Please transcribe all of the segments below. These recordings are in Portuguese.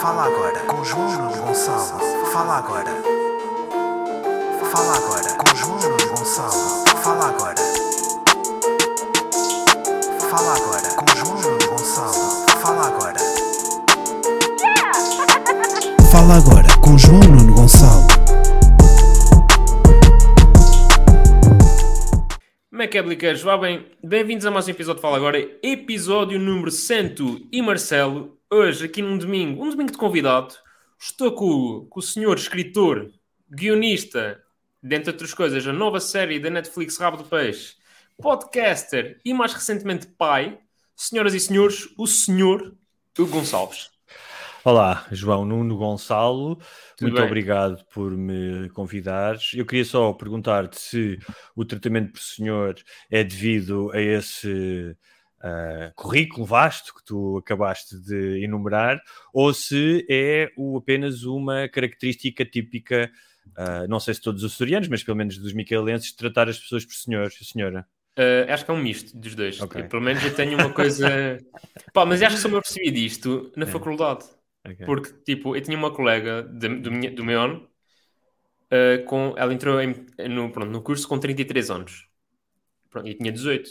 Fala agora com João Gonçalo. Fala agora. Fala agora com João Gonçalo. Fala agora. Fala agora com João Gonçalo. Fala agora. Fala agora com João Nuno Gonçalo. Como é que é? Vá bem, bem-vindos a mais um episódio de Fala Agora, episódio número 100 e Marcelo. Hoje, aqui num domingo, um domingo de convidado, estou com, o- com o senhor escritor, guionista, dentre outras coisas, a nova série da Netflix Rabo do Peixe, podcaster e mais recentemente pai, senhoras e senhores, o senhor Hugo Gonçalves. Olá, João Nuno Gonçalo, muito bem? obrigado por me convidares. Eu queria só perguntar-te se o tratamento por senhor é devido a esse ah, currículo vasto que tu acabaste de enumerar ou se é o, apenas uma característica típica, ah, não sei se todos os açorianos, mas pelo menos dos micaelenses, de tratar as pessoas por senhor e senhora. Uh, acho que é um misto dos dois. Ok. Pelo menos eu tenho uma coisa. Pá, mas acho que só me apercebi disto na É. faculdade. Ok. Porque, tipo, eu tinha uma colega de- do, minha- do meu ano, uh, com, ela entrou em- no, pronto, no curso com 33 anos. Pronto, e eu tinha 18.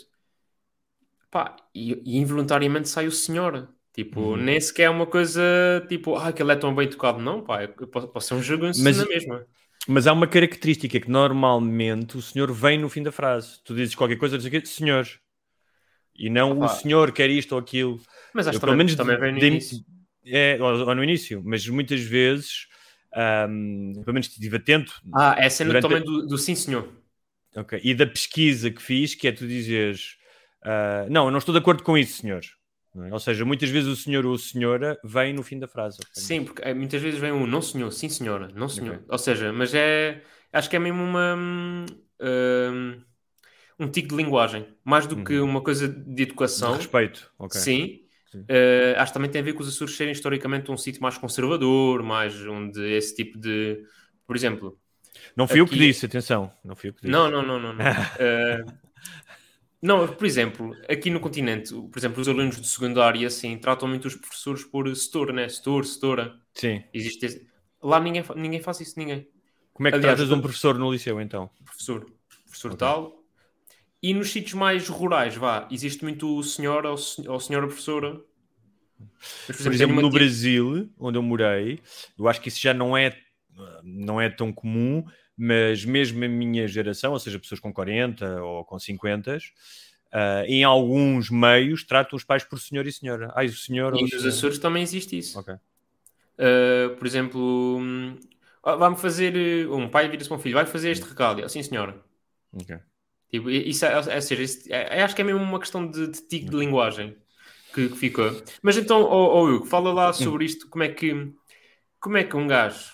Pá, e, e involuntariamente sai o senhor. Tipo, Uhum. nem sequer é uma coisa tipo, ah, que ele é tão bem tocado. Não, pá, eu posso, posso ser um jogo Mas- na mesma. Mas há uma característica que normalmente o senhor vem no fim da frase. Tu dizes qualquer coisa, dizes aqui, senhor. E não Opa. o senhor quer isto ou aquilo. Mas acho que também, menos também vem no de- início. É, ou, ou no início, mas muitas vezes, ahm, pelo menos estive atento, Ah, é a cena Durante- também do, do sim, senhor. ok, e da pesquisa que fiz, que é tu dizeres, ah, não, eu não estou de acordo com isso, senhor. É? Ou seja, muitas vezes o senhor ou a senhora vem no fim da frase. Sim, porque eh, muitas vezes vem um não senhor, sim senhora, não senhor. Ok. Ou seja, mas é. Acho que é mesmo uma. hum, hum, um tico de linguagem. Mais do que Uhum. uma coisa de educação. De respeito. ok. Sim. Sim. Eh, acho que também tem a ver com os Açores serem historicamente um sítio mais conservador, mais onde esse tipo de. Por exemplo. Não fui eu que Aqui- disse, atenção. Não fui eu que disse. Não, não, não, não. Não, Eh, não por exemplo, aqui no continente, por exemplo, os alunos de secundária assim, tratam muito os professores por setor, né? Setor, setora. Sim. Existe esse- Lá ninguém, ninguém faz isso, ninguém. Como é que Aliás, tratas um professor no liceu, então? Professor, professor Ok. tal. E nos sítios mais rurais, vá, existe muito o senhor ou, ou senhora professora. Mas, Por exemplo, tenho no tia- Brasil, onde eu morei, eu acho que isso já não é, não é tão comum, mas mesmo a minha geração, ou seja, pessoas com 40 ou com 50, ah, em alguns meios tratam os pais por senhor e senhora. Ai, o senhor ou E nos senhora. Açores também existe isso. Ok. Uh, por exemplo, hum, ah, vai-me fazer. uh, Um pai vira-se para um filho, vai fazer este recado. Eu, Sim, senhora. Ok. Tipo, isso é, ou seja, isso- é- é- acho que é mesmo uma questão de, de de linguagem que, que ficou. Mas então, ó ó, Hugo, fala lá sobre isto. Como é que, como é que um gajo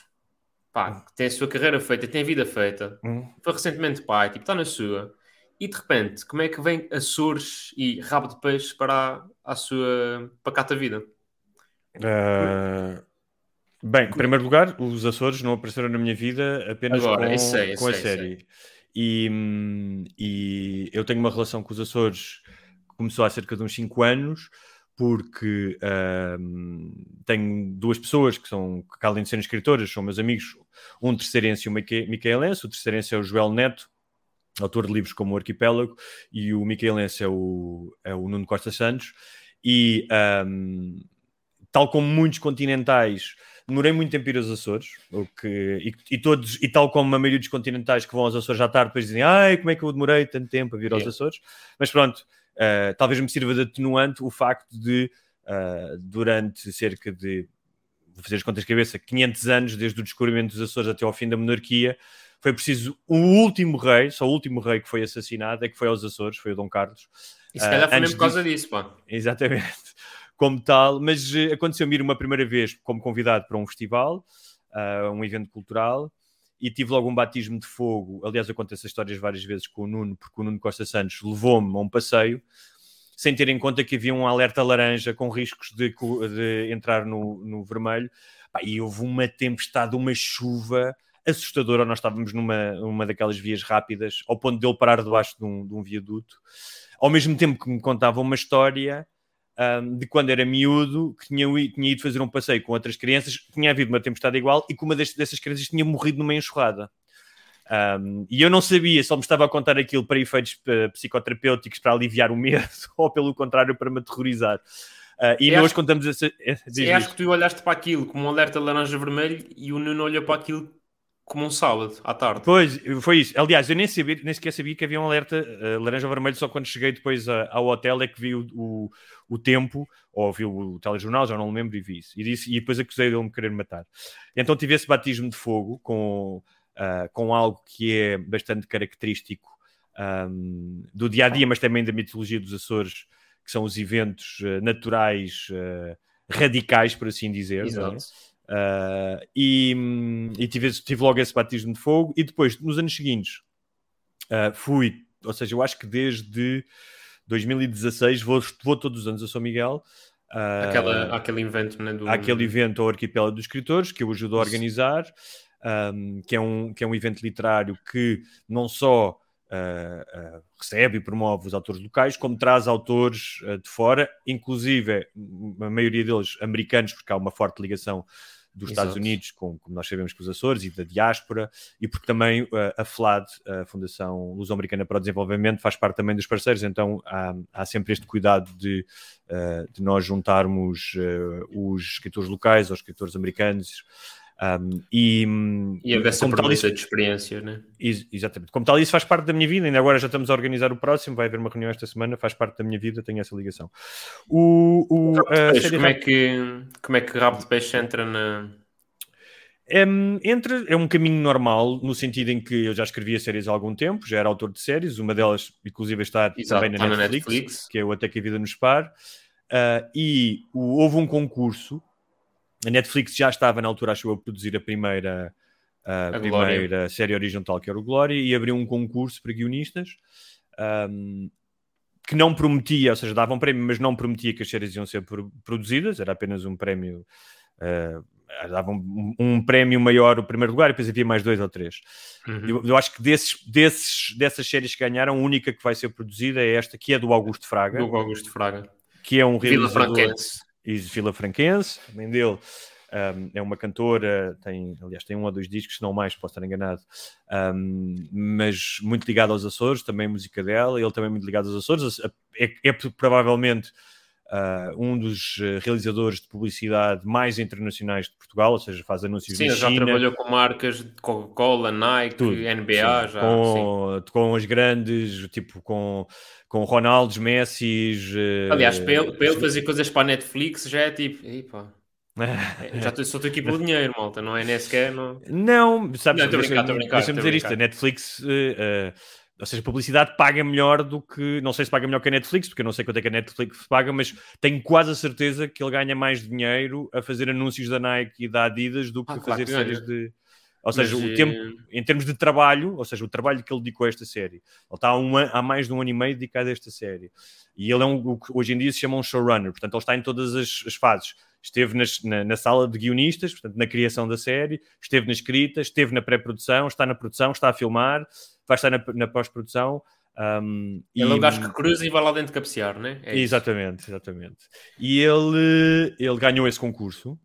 pá, que tem a sua carreira feita, tem a vida feita, Hum. foi recentemente pai, tipo, está na sua, e de repente, como é que vem Açores e rabo de peixe para a, a sua pacata vida? Ah, bem, em primeiro lugar, os Açores não apareceram na minha vida apenas Agora, com, eu sei, eu com a sei, série. E, hum, e eu tenho uma relação com os Açores que começou há cerca de uns 5 anos, porque tenho duas pessoas que são, que além de serem escritoras, são meus amigos, um terceirense e um mica- micaelense. O terceirense é o Joel Neto, autor de livros como o Arquipélago, e o micaelense é o, é o Nuno Costa Santos. E hum, tal como muitos continentais, demorei muito tempo a ir aos Açores, o que, e, e todos, e tal como a maioria dos continentais que vão aos Açores à tarde, depois dizem, ai, como é que eu demorei tanto tempo a vir aos Yeah. Açores? Mas pronto, eh, talvez me sirva de atenuante o facto de, eh, durante cerca de, vou fazer as contas de cabeça, 500 anos, desde o descobrimento dos Açores até ao fim da monarquia, foi preciso o último rei, só o último rei que foi assassinado, é que foi aos Açores, foi o Dom Carlos, E se calhar foi antes mesmo por causa disso, pá. Exatamente. Como tal, mas aconteceu-me ir uma primeira vez como convidado para um festival, ah, um evento cultural, e tive logo um batismo de fogo. Aliás, eu conto essas histórias várias vezes com o Nuno, porque o Nuno Costa Santos levou-me a um passeio, sem ter em conta que havia um alerta laranja com riscos de, de entrar no, no vermelho. E houve uma tempestade, uma chuva assustadora. Nós estávamos numa uma daquelas vias rápidas, ao ponto de ele parar debaixo de um, de um viaduto. Ao mesmo tempo que me contava uma história um, de quando era miúdo, que tinha, tinha, ido fazer um passeio com outras crianças, tinha havido uma tempestade igual e que uma dessas crianças tinha morrido numa enxurrada. Um, e eu não sabia se ele me estava a contar aquilo para efeitos uh, psicoterapêuticos para aliviar o medo ou, pelo contrário, para me aterrorizar. Uh, e, nós acho, contamos essa. Sim, acho que tu olhaste para aquilo como um alerta laranja-vermelho e o Nuno olhou para aquilo como um sábado à tarde. Pois, foi isso. Aliás, eu nem, sabia, nem sequer sabia que havia um alerta uh, laranja-vermelho, só quando cheguei depois a, ao hotel é que vi o, o, o, tempo, ou vi o telejornal, já não me lembro, e vi isso. E, disse, e depois acusei de ele me querer matar. Então tive esse batismo de fogo com, uh, com algo que é bastante característico um, do dia a dia, mas também da mitologia dos Açores, que são os eventos uh, naturais radicais, por assim dizer. É? Uh, e, e tive, tive, logo esse batismo de fogo. E depois, nos anos seguintes, uh, fui, ou seja, eu acho que desde 2016 vou, vou todos os anos a São Miguel. Uh, Aquela, aquele evento, né, do... Aquele evento ao Arquipélago dos Escritores, que eu ajudo a organizar, um, que, é um, que é um evento literário que não só Uh, uh, recebe e promove os autores locais, como traz autores uh, de fora, inclusive a maioria deles americanos, porque há uma forte ligação dos Exato. Estados Unidos, com, como nós sabemos com os Açores, e da diáspora, e porque também uh, a FLAD, a Fundação Luso-Americana para o Desenvolvimento, faz parte também dos parceiros, então há, há sempre este cuidado de, uh, de nós juntarmos uh, os escritores locais aos escritores americanos. Um, e, e haver essa tal, isso, de experiências, né? Ex exatamente. Como tal, isso faz parte da minha vida. Ainda agora já estamos a organizar o próximo. Vai haver uma reunião esta semana. Faz parte da minha vida. Tenho essa ligação. O, o, peixe, como, é que, como é que Rabo de Peixe entra na. É, entra, é um caminho normal, no sentido em que eu já escrevia séries há algum tempo, já era autor de séries, uma delas, inclusive, está Exato, também na, Netflix, na Netflix, que é o Até que a Vida nos Par. Uh, e o, houve um concurso a Netflix já estava na altura, acho eu, a produzir a primeira, a, a primeira Glória. série horizontal, que era o Glória, e abriu um concurso para guionistas um, que não prometia, ou seja, dava um prémio, mas não prometia que as séries iam ser produzidas, era apenas um prémio. Uh, dava um, um, prémio maior o primeiro lugar e depois havia mais dois ou três. Uhum. Eu, eu, acho que desses, desses, dessas séries que ganharam, a única que vai ser produzida é esta, que é do Augusto Fraga. Do Augusto Fraga. Que é um realizador... Vila Franquense e Vila Franquense, também dele. Um, é uma cantora, tem, aliás, tem um ou dois discos, se não mais, posso estar enganado, um, mas muito ligado aos Açores, também música dela, ele também muito ligado aos Açores, é, é provavelmente uh, um dos realizadores de publicidade mais internacionais de Portugal, ou seja, faz anúncios sim, na China. Sim, já trabalhou com marcas de Coca-Cola, Nike, Tudo, NBA, sim, já. Com, com os grandes, tipo, com com Ronaldos, Messi. Uh, Aliás, para ele, para ele fazer coisas para a Netflix já é tipo, epa, já estou, só estou aqui pelo dinheiro, malta, não é nem sequer. Não, não sabes, deixa-me dizer isto: a Netflix, uh, uh, ou seja, a publicidade paga melhor do que. Não sei se paga melhor que a Netflix, porque eu não sei quanto é que a Netflix paga, mas tenho quase a certeza que ele ganha mais dinheiro a fazer anúncios da Nike e da Adidas do que ah, a fazer claro, séries de. Ou seja, Mas, o tempo, eh, em termos de trabalho, ou seja, o trabalho que ele dedicou a esta série. Ele está há, um, há mais de um ano e meio dedicado a esta série. E ele é um, o que hoje em dia se chama um showrunner, portanto, ele está em todas as, as fases. Esteve nas, na, na, sala de guionistas, portanto, na criação da série, esteve na escrita, esteve na pré-produção, está na produção, está a filmar, vai estar na, na pós-produção. Um, ele e, é um gajo que cruza e vai lá dentro cabecear, né? É exatamente, exatamente. E ele, ele ganhou esse concurso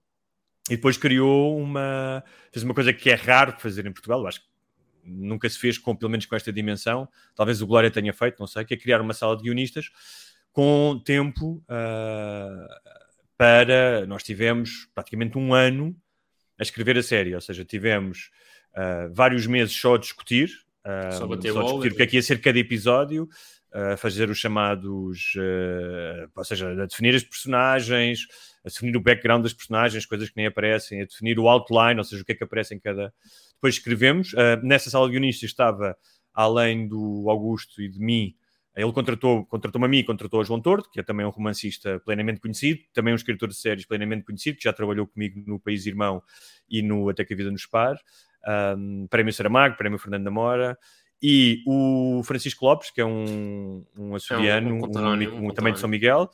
e depois criou uma. fez uma coisa que é raro fazer em Portugal, eu acho que nunca se fez, com, pelo menos com esta dimensão. Talvez o Glória tenha feito, não sei, que é criar uma sala de guionistas com tempo uh, para. Nós tivemos praticamente um ano a escrever a série, ou seja, tivemos uh, vários meses só a discutir, uh, só, só discutir o que é que ia ser cada episódio, a fazer os chamados, ou seja, a definir as personagens, a definir o background das personagens, coisas que nem aparecem, a definir o outline, ou seja, o que é que aparece em cada. Depois escrevemos. Uh, nessa sala de guionistas estava, além do Augusto e de mim, ele contratou, contratou-me a mim contratou a João Torto, que é também um romancista plenamente conhecido, também um escritor de séries plenamente conhecido, que já trabalhou comigo no País Irmão e no Até que a Vida nos Par. Um, prémio Saramago, Prémio Fernando da Mora, e o Francisco Lopes, que é um, um açoriano, é um, um, um, também de São Miguel,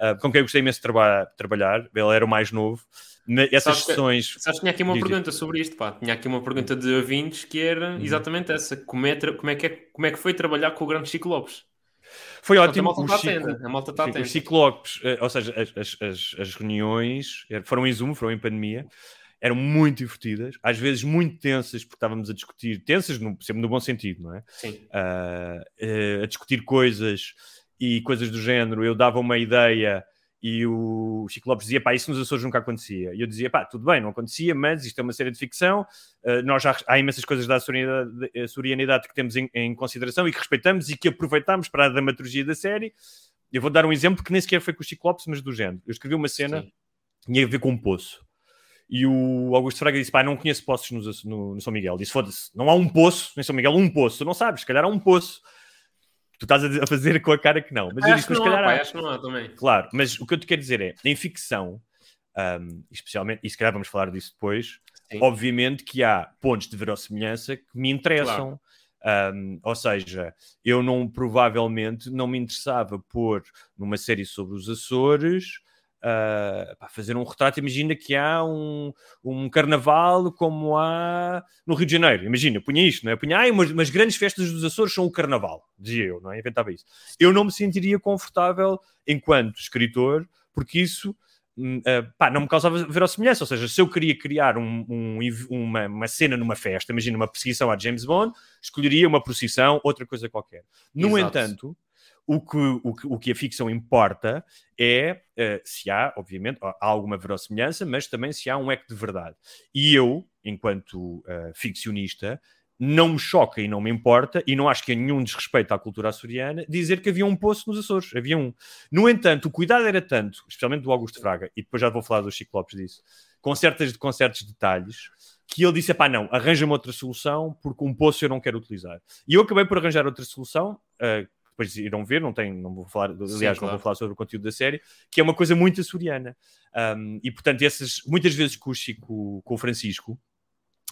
uh, com quem eu gostei imenso de traba trabalhar. Ele era o mais novo. Essas sabes sessões. Que, sabes que tinha aqui uma pergunta sobre isto, pá. Tinha aqui uma pergunta de ouvintes que era uhum. exatamente essa: como é, como, é que é, como é que foi trabalhar com o grande Chico Lopes? Foi Portanto, ótimo. a malta Os está ciclo- atenta. A malta está atenta. os ciclopes, eh, ou seja, as, as, as, reuniões eh, foram em Zoom, foram em pandemia, eram muito divertidas, às vezes muito tensas, porque estávamos a discutir, tensas no, sempre no bom sentido, não é? Sim. Ah, eh, a discutir coisas e coisas do género. Eu dava uma ideia e o Chico Lopes dizia, pá, isso nos Açores nunca acontecia. E eu dizia, pá, tudo bem, não acontecia, mas isto é uma série de ficção, ah, nós já, há imensas coisas da açorianidade, açorianidade que temos em, em consideração e que respeitamos e que aproveitamos para a dramaturgia da série. Eu vou dar um exemplo que nem sequer foi com o Chico Lopes, mas do género. Eu escrevi uma cena Sim. tinha a ver com um poço. E o Augusto Fraga disse: pá, não conheço poços no, no, no São Miguel. Disse: foda-se, não há um poço em São Miguel, um poço. Tu não sabes, se calhar há um poço. Tu estás a fazer com a cara que não. Mas eu acho, disse: que mas se não há, calhar pá, há. acho que não há também. Claro, mas o que eu te quero dizer é: em ficção, um, especialmente, e se calhar vamos falar disso depois, Sim. obviamente que há pontos de verossimilhança que me interessam. Um, ou seja, eu não provavelmente não me interessava pôr numa série sobre os Açores uh, pá, fazer um retrato. Imagina que há um, um carnaval como há no Rio de Janeiro. Imagina, punha isto, não é? Punha, ah, umas, umas grandes festas dos Açores são o carnaval, dizia eu, não é? Inventava isso. Eu não me sentiria confortável enquanto escritor, porque isso uh, pá, não me causava verossimilhança. Ou seja, se eu queria criar um- um uma, uma cena numa festa, imagina uma perseguição a James Bond, escolheria uma procissão, outra coisa qualquer. No Exato. entanto, o que, o, que, o que a ficção importa é eh, se há, obviamente, há alguma verossimilhança, mas também se há um eco de verdade. E eu, enquanto eh, ficcionista, não me choca e não me importa, e não acho que há nenhum desrespeito à cultura açoriana, dizer que havia um poço nos Açores. Havia um. No entanto, o cuidado era tanto, especialmente do Augusto Fraga, e depois já vou falar do Chico Lopes disso, com, certas, com certos detalhes, que ele disse: pá, não, arranja-me outra solução, porque um poço eu não quero utilizar. E eu acabei por arranjar outra solução. eh, depois irão ver, não, tem, não vou falar, aliás, não claro. vou falar sobre o conteúdo da série, que é uma coisa muito açoriana. Um, e portanto, essas, muitas vezes com o Chico, com o Francisco,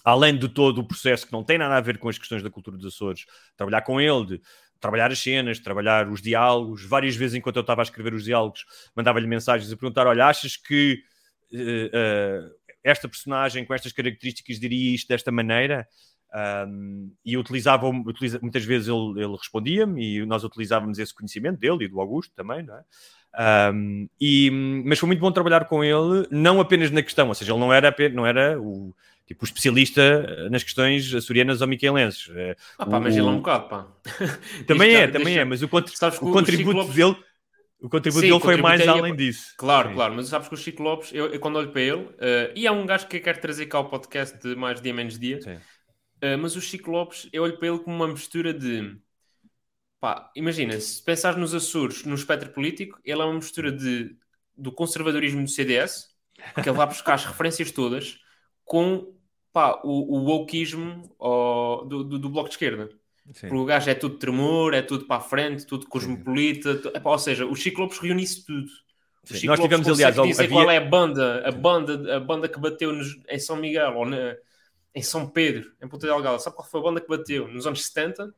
além de todo o processo que não tem nada a ver com as questões da cultura dos Açores, trabalhar com ele, de trabalhar as cenas, trabalhar os diálogos, várias vezes enquanto eu estava a escrever os diálogos, mandava-lhe mensagens a perguntar: olha, achas que eh, eh, esta personagem com estas características diria isto desta maneira? Um, e utilizava, utiliza, muitas vezes ele, ele respondia-me e nós utilizávamos esse conhecimento dele e do Augusto também, não é? Um, e, mas foi muito bom trabalhar com ele, não apenas na questão, ou seja, ele não era, não era o, tipo, o especialista nas questões açorianas ou miquelenses. Eh, Ah, pá, O- mas ele é um bocado, pá. Também Isto é, já- também é, mas o, contri- o o contributo Chico Lopes- dele, o contributo Sim, dele foi o mais é- além disso. Claro, Sim. claro, mas sabes que o Chico Lopes, eu, eu quando olho para ele, eh, e há um gajo que eu quero trazer cá ao podcast de mais dia menos dia, Sim. Eh, mas o Chico Lopes, eu olho para ele como uma mistura de pá, imagina, se pensares nos Açores, no espectro político, ele é uma mistura de, do conservadorismo do CDS, que ele vai buscar as referências todas, com pá, o, o wokeismo do, do, do Bloco de Esquerda. Sim. Porque o gajo é tudo tremor, é tudo para a frente, tudo cosmopolita. tu- ou seja, o Chico Lopes reúne isso tudo. Nós Lopes tivemos, consegue aliás, dizer havia- qual é a banda, a banda, a banda que bateu nos- em São Miguel ou na- em São Pedro, em Ponta Delgada. Sabe qual foi a banda que bateu nos anos 70?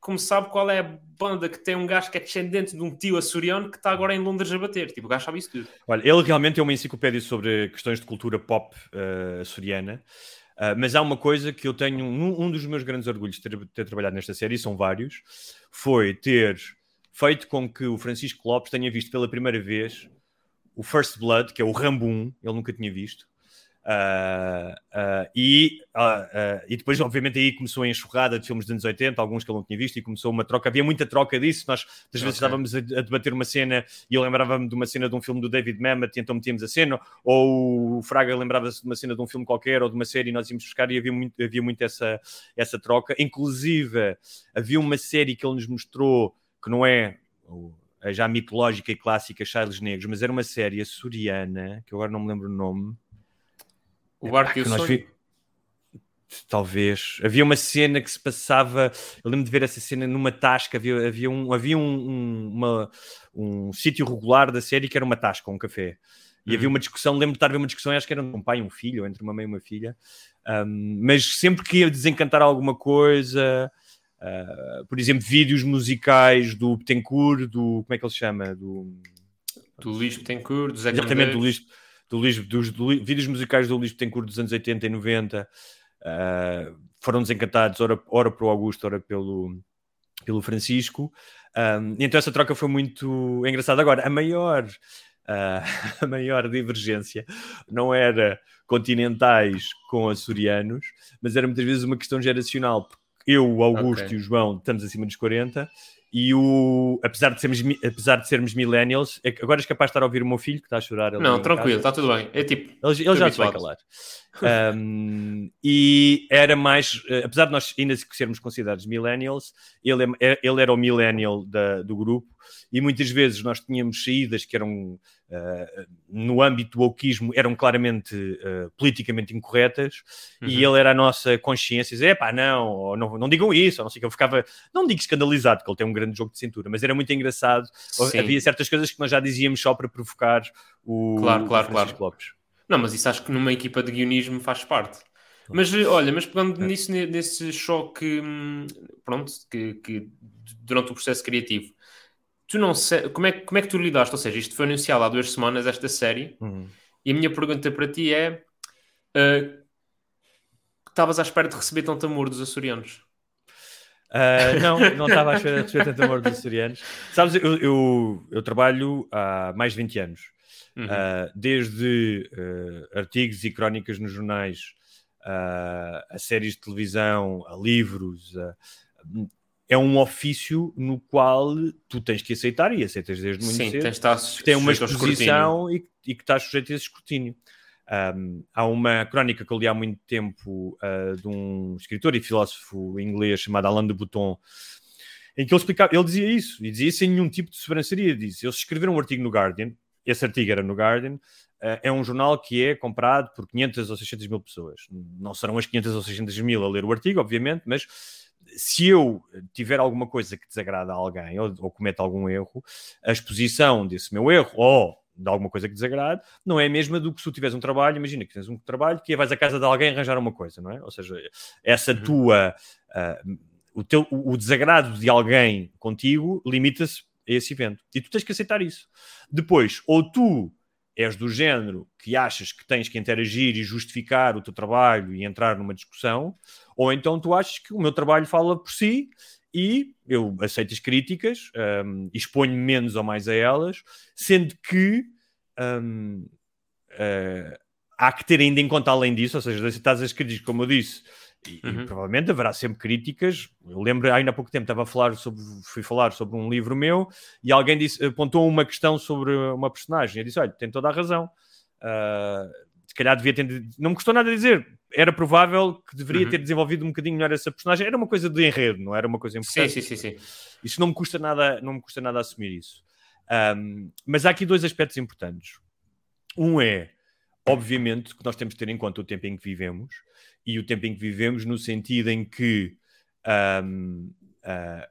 Como sabe qual é a banda que tem um gajo que é descendente de um tio açoriano que está agora em Londres a bater? Tipo, o gajo sabe isso tudo. Olha, ele realmente é uma enciclopédia sobre questões de cultura pop eh, açoriana. Uh, mas há uma coisa que eu tenho, um, um dos meus grandes orgulhos de ter, ter trabalhado nesta série, são vários, foi ter feito com que o Francisco Lopes tenha visto pela primeira vez o First Blood, que é o Rambo 1, ele nunca tinha visto. Uh, uh, e, uh, e depois, obviamente, aí começou a enxurrada de filmes dos anos 80, alguns que ele não tinha visto, e começou uma troca. Havia muita troca disso. Nós, às vezes, Ok. estávamos a, a debater uma cena e eu lembrava-me de uma cena de um filme do David Mamet, e então metíamos a cena, ou o Fraga lembrava-se de uma cena de um filme qualquer ou de uma série e nós íamos buscar, e havia muito, havia muito essa, essa troca. Inclusive, havia uma série que ele nos mostrou que não é. já mitológica e clássica Charles Negros, mas era uma série açoriana, que agora não me lembro o nome, O Barco e o Sonho. vi- Talvez. Havia uma cena que se passava. Eu lembro de ver essa cena numa tasca. Havia, havia um, havia um, um, uma- um sítio regular da série que era uma tasca, um café. E Uhum. havia uma discussão. Lembro de estar a ver uma discussão, acho que era um pai e um filho, ou entre uma mãe e uma filha. Um, mas sempre que ia desencantar alguma coisa, uh, por exemplo, vídeos musicais do Betancourt, do. Como é que ele se chama? Do. Do Luís Betancourt, do Zé Exatamente, do Camões. Luís, do Luís, dos do vídeos musicais do Luís Betancourt dos anos 80 e 90 ah, foram desencantados, ora, ora pelo Augusto, ora pelo, pelo Francisco. Um, então essa troca foi muito engraçada. Agora, a maior, uh, a maior divergência não era continentais com açorianos, mas era muitas vezes uma questão geracional. Eu, o Augusto okay. e o João estamos acima dos 40 e o, apesar de sermos, apesar de sermos millennials, é agora és capaz de estar a ouvir o meu filho que está a chorar. Não, tranquilo, está tudo bem. É tipo, ele, ele já se vai calar. um, e era mais, eh, apesar de nós ainda sermos considerados millennials, ele, é, ele era o millennial da, do grupo e muitas vezes nós tínhamos saídas que eram no âmbito do wokeismo eram claramente uh, politicamente incorretas uhum. e ele era a nossa consciência dizer, pá, não, não, não digam isso, ou não sei que eu ficava, não digo escandalizado, porque ele tem um grande jogo de cintura, mas era muito engraçado. Sim. Havia certas coisas que nós já dizíamos só para provocar o, claro, claro, claro. Lopes. Não, mas isso acho que numa equipa de guionismo faz parte. Mas olha, mas pegando é. nisso, nesse choque, hum, pronto, que, que durante o processo criativo, tu não sei, como é, como é que tu lidaste? Ou seja, isto foi anunciado há duas semanas, esta série, uhum. e a minha pergunta para ti é: uh, estavas à espera de receber tanto amor dos açorianos? Uh, não, não estava à espera de receber tanto amor dos açorianos. Sabes, eu, eu, eu, trabalho há mais de 20 anos, uhum. uh, desde artigos e crónicas nos jornais, a séries de televisão, a livros é um ofício no qual tu tens que aceitar e aceitas desde muito Sim, cedo. Tens estar que tem uma exposição e, e, que estás sujeito a esse escrutínio. Um, há uma crónica que eu li há muito tempo uh, de um escritor e filósofo inglês chamado Alain de Botton, em que ele explicava, ele dizia isso, e dizia sem nenhum tipo de sobranceria. Disse, eles escreveram um artigo no Guardian, esse artigo era no Guardian, uh, é um jornal que é comprado por 500 ou 600 mil pessoas. Não serão as 500 ou 600 mil a ler o artigo, obviamente, mas se eu tiver alguma coisa que desagrada a alguém ou, ou cometo algum erro, a exposição desse meu erro ou de alguma coisa que desagrade, não é a mesma do que se tu tiveres um trabalho, imagina que tens um trabalho que é vais à casa de alguém arranjar uma coisa, não é? Ou seja, essa uhum. tua, uh, o, teu, o desagrado de alguém contigo limita-se a esse evento. E tu tens que aceitar isso. Depois, ou tu és do género que achas que tens que interagir e justificar o teu trabalho e entrar numa discussão, ou então tu achas que o meu trabalho fala por si e eu aceito as críticas, um, exponho menos ou mais a elas, sendo que um, uh, eh, há que ter ainda em conta além disso, ou seja, aceitar as críticas, como eu disse, e, uhum. e, provavelmente haverá sempre críticas. Eu lembro, ainda há pouco tempo, estava a falar sobre, fui falar sobre um livro meu e alguém disse, apontou uma questão sobre uma personagem. Eu disse: Olha, tem toda a razão. Uh, se calhar devia ter. Não me custou nada dizer. Era provável que deveria uhum. ter desenvolvido um bocadinho melhor essa personagem. Era uma coisa de enredo, não era uma coisa importante. Sim, sim, sim. sim. Isso não me custa nada, não me custa nada assumir isso. Um, mas há aqui dois aspectos importantes. Um é, obviamente, que nós temos de ter em conta o tempo em que vivemos e o tempo em que vivemos, no sentido em que um, uh, ah,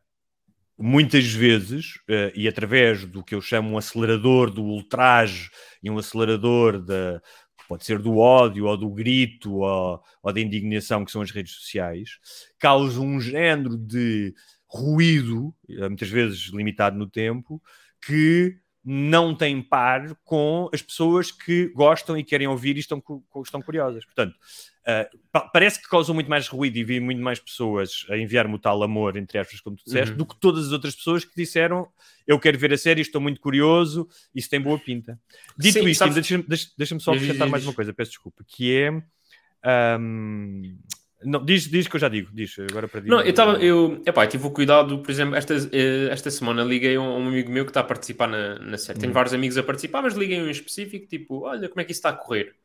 muitas vezes, uh, e através do que eu chamo um acelerador do ultraje e um acelerador da. Pode ser do ódio ou do grito ou, ou da indignação, que são as redes sociais, causa um género de ruído, muitas vezes limitado no tempo, que não tem par com as pessoas que gostam e querem ouvir e estão, estão curiosas. Portanto, uh, parece que causam muito mais ruído e vi muito mais pessoas a enviar-me o tal amor, entre aspas, como tu disseste, uhum. do que todas as outras pessoas que disseram eu quero ver a série, estou muito curioso, isso tem boa pinta. Dito Sim, isto, sabes... deixa-me deixa só acrescentar mais uma coisa, peço desculpa, que é. Um, não, diz, diz que eu já digo, diz agora para Não, eu estava, eu, epá, tive o cuidado, por exemplo, esta, eh, esta semana liguei a um, amigo meu que está a participar na, na série. Tenho hum. vários amigos a participar, mas liguei um em específico, tipo, olha como é que isso está a correr.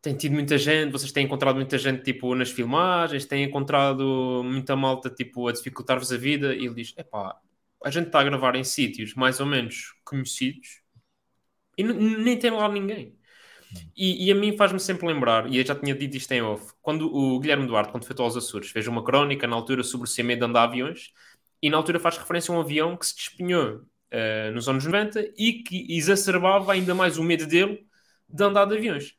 Tem tido muita gente, vocês têm encontrado muita gente, tipo, nas filmagens, têm encontrado muita malta, tipo, a dificultar-vos a vida, e ele diz, epá, a gente está a gravar em sítios mais ou menos conhecidos e nem tem lá ninguém. E, e a mim faz-me sempre lembrar, e eu já tinha dito isto em off, quando o Guilherme Duarte, quando foi aos Açores, fez uma crónica na altura sobre o medo de andar aviões, e na altura faz referência a um avião que se despenhou uh, nos anos 90 e que exacerbava ainda mais o medo dele de andar de aviões.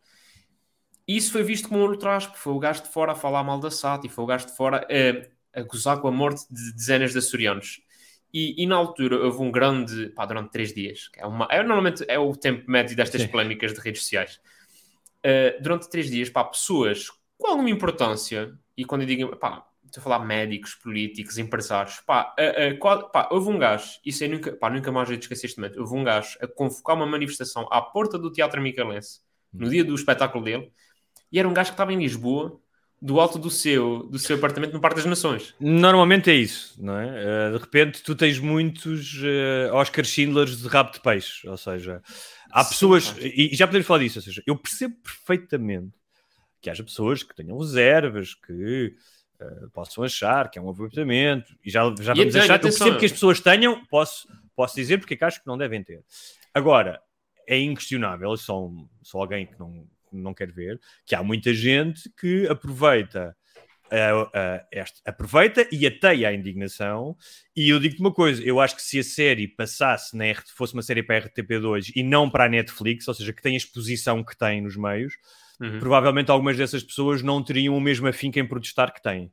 E isso foi visto como um ultraje, porque foi o gajo de fora a falar mal da SAT e foi o gajo de fora a, a gozar com a morte de dezenas de açorianos. E, e, na altura houve um grande, pá, durante três dias, é, uma, é normalmente é o tempo médio destas Sim. polémicas de redes sociais. Uh, durante três dias, pá, pessoas com alguma importância, e quando eu digo, pá, estou a falar médicos, políticos, empresários. Pá, a, a, qual- pá, houve um gajo, isso eu nunca, pá, nunca mais eu esqueci este momento. Houve um gajo a convocar uma manifestação à porta do Teatro Micalense, no dia do espetáculo dele, e era um gajo que estava em Lisboa, do alto do seu, do seu apartamento no Parque das Nações. Normalmente é isso, não é? Uh, de repente tu tens muitos uh, Oscar Schindlers de rabo de peixe, ou seja, há Sim, pessoas, e, e já podemos falar disso, ou seja, eu percebo perfeitamente que haja pessoas que tenham reservas, que uh, possam achar que é um aproveitamento, e já, já E vamos até- achar, eu atenção, percebo que as pessoas tenham, posso, posso dizer porque é que acho que não devem ter. Agora, é inquestionável, sou, sou alguém que não, não quer ver, que há muita gente que aproveita uh, uh, este, aproveita e ateia a indignação. E eu digo-te uma coisa: eu acho que se a série passasse na RT, fosse uma série para a RTP2 e não para a Netflix, ou seja, que tem a exposição que tem nos meios, Uhum. provavelmente algumas dessas pessoas não teriam o mesmo afinco em protestar que têm.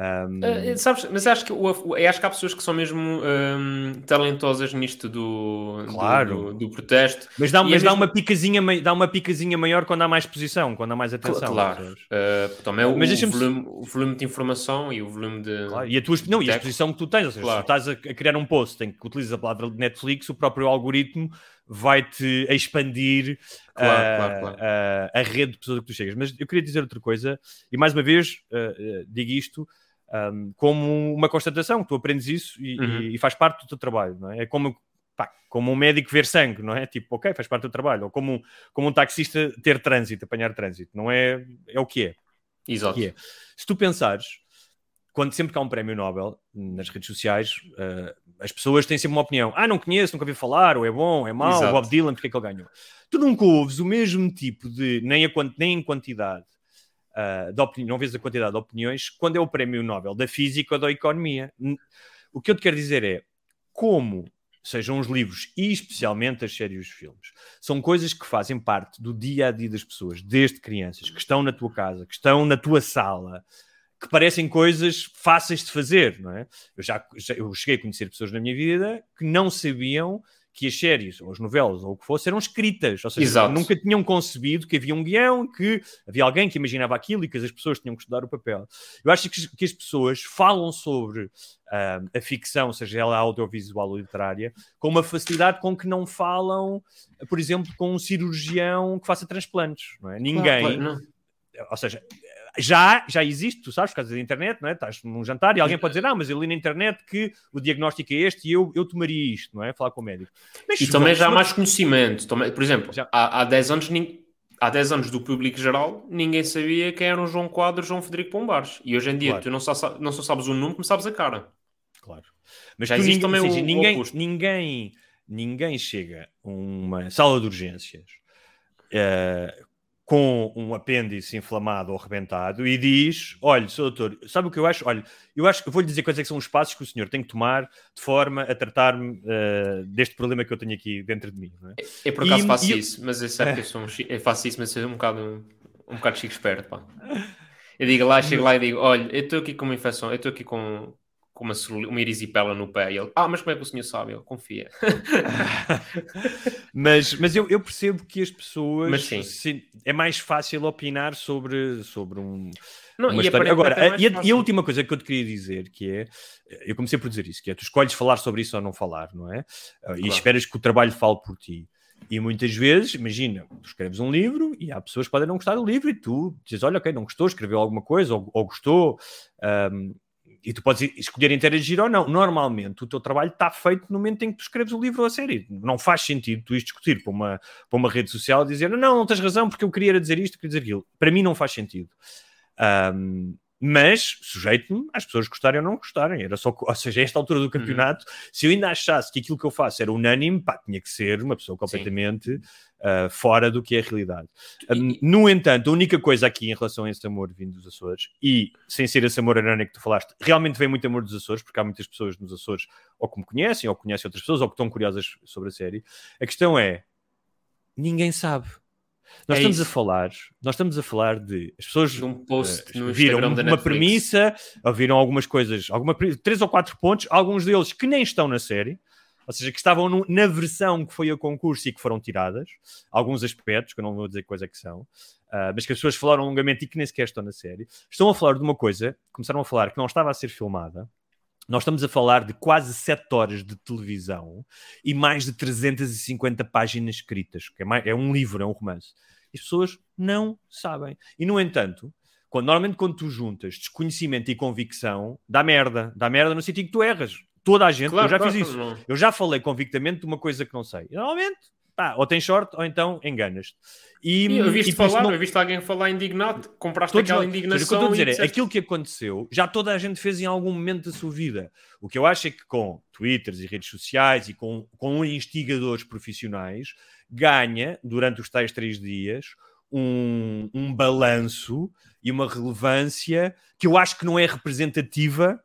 Um, Uh, sabes, mas acho que, o, o- eu acho que há pessoas que são mesmo hum, talentosas nisto do, do- Claro. do, do protesto. mas dá, é mas dá, mesmo- uma picazinha, dá uma picazinha maior quando há mais exposição, quando há mais atenção. claro. Uh, também o, Mas deixa-me- volume, o volume de informação e o volume de. Claro, E a, tua, não, e a exposição que tu tens, ou seja, Claro. se tu estás a, a criar um post em que utilizas a palavra de Netflix, o próprio algoritmo vai-te expandir Claro, ah, claro, claro. ah, a rede de pessoas a que tu chegas. Mas eu queria dizer outra coisa, e mais uma vez ah, digo isto ahm, como uma constatação, tu aprendes isso e, Uhum. e- faz parte do teu trabalho, não é? É como, pá, como um médico ver sangue, não é? Tipo, ok, faz parte do trabalho. Ou como, como um taxista ter trânsito, apanhar trânsito, não é? É o que é Exato. que é, se tu pensares, quando sempre que há um prémio Nobel nas redes sociais, eh, as pessoas têm sempre uma opinião. Ah, não conheço, nunca ouvi falar, ou é bom, ou é mau, Exato. Bob Dylan, porque é que ele ganhou? Tu nunca ouves o mesmo tipo de, nem, a, nem em quantidade, ah, de não vês a quantidade de opiniões quando é o prémio Nobel da Física ou da Economia. O que eu te quero dizer é, como sejam os livros e especialmente as séries e os filmes, são coisas que fazem parte do dia a dia das pessoas, desde crianças, que estão na tua casa, que estão na tua sala, que parecem coisas fáceis de fazer, não é? Eu já, já- eu cheguei a conhecer pessoas na minha vida que não sabiam que as séries, ou as novelas, ou o que fosse, eram escritas, ou seja, Exato. nunca tinham concebido que havia um guião, que havia alguém que imaginava aquilo e que as pessoas tinham que estudar o papel. Eu acho que, que as pessoas falam sobre ah, a ficção, seja ela audiovisual ou literária, com uma facilidade com que não falam, por exemplo, com um cirurgião que faça transplantes, não é? Ninguém, Claro, claro, não. ou seja, já, já existe, tu sabes, por causa da internet, não é? Estás num jantar e alguém pode dizer, ah, mas eu li na internet que o diagnóstico é este e eu, eu tomaria isto, não é? Falar com o médico. Mas E também já há mais conhecimento. Também, por exemplo, Já. há, há 10 anos. Há 10 anos do público geral, ninguém sabia quem eram João Quadro e João Frederico Pombares. E hoje em dia, Claro. tu não só, não só sabes o nome, como sabes a cara. Claro. Mas Já existe ninguém, também seja, o- o ninguém, oposto. ninguém, ninguém chega a uma sala de urgências eh, com um apêndice inflamado ou rebentado e diz: Olha, Sr. Doutor, sabe o que eu acho? Olha, eu acho que vou-lhe dizer quais é que são os passos que o senhor tem que tomar de forma a tratar-me eh, deste problema que eu tenho aqui dentro de mim. É? Eu por acaso E- faço e isso, mas eu sei que eu, sou um, eu faço isso, mas sou um bocado, um bocado chico esperto, pá. Eu digo lá, chego lá e digo, olha, eu estou aqui com uma infecção, eu estou aqui com, com uma, uma erisipela no pé. E ele, ah, mas como é que o senhor sabe? Eu, confia. mas mas eu, eu percebo que as pessoas Mas sim. se- é mais fácil opinar sobre, sobre um, Não, uma e história. Agora, é e, a, e a última coisa que eu te queria dizer, que é, eu comecei por dizer isso, que é, tu escolhes falar sobre isso ou não falar, não é? E Claro. esperas que o trabalho fale por ti. E muitas vezes, imagina, tu escreves um livro e há pessoas que podem não gostar do livro e tu dizes, olha, ok, não gostou, escreveu alguma coisa ou, ou gostou, um, e tu podes escolher interagir ou não. Normalmente, o teu trabalho está feito no momento em que tu escreves o livro ou a série. Não faz sentido tu isto discutir para uma, para uma rede social e dizer, não, não tens razão porque eu queria dizer isto, queria dizer aquilo. Para mim não faz sentido. Um, mas sujeito-me às pessoas gostarem ou não gostarem. Era só, ou seja, a esta altura do campeonato, se eu ainda achasse que aquilo que eu faço era unânime, pá, tinha que ser uma pessoa completamente uh, fora do que é a realidade. Um, no entanto, a única coisa aqui em relação a esse amor vindo dos Açores, e sem ser esse amor aranha que tu falaste, realmente vem muito amor dos Açores, porque há muitas pessoas nos Açores ou que me conhecem, ou que conhecem outras pessoas, ou que estão curiosas sobre a série. A questão é, ninguém sabe. Nós É estamos isso. a falar, nós estamos a falar de as pessoas um no viram uma Netflix. premissa, ouviram algumas coisas, alguma, três ou quatro pontos, alguns deles que nem estão na série, ou seja, que estavam no- na versão que foi a concurso e que foram tiradas, alguns aspectos, que eu não vou dizer coisa que são, uh, mas que as pessoas falaram longamente e que nem sequer estão na série, estão a falar de uma coisa, começaram a falar que não estava a ser filmada. Nós estamos a falar de quase 7 horas de televisão e mais de 350 páginas escritas, que é, mais, é um livro, é um romance. As pessoas não sabem. E, no entanto, quando, normalmente quando tu juntas desconhecimento e convicção, dá merda. Dá merda no sentido que tu erras. Toda a gente, Claro, eu já claro, fiz isso. não. Eu já falei convictamente de uma coisa que não sei. E, Normalmente, pá, ou tens sorte ou então enganas-te. E, E eu viste falar, não- eu viste alguém falar indignado, compraste Todos aquela nós- Ou seja, o que eu indignação estou a dizer é, disseste, aquilo que aconteceu, já toda a gente fez em algum momento da sua vida. O que eu acho é que com Twitters e redes sociais e com, com instigadores profissionais, ganha, durante os tais três dias, um, um balanço e uma relevância que eu acho que não é representativa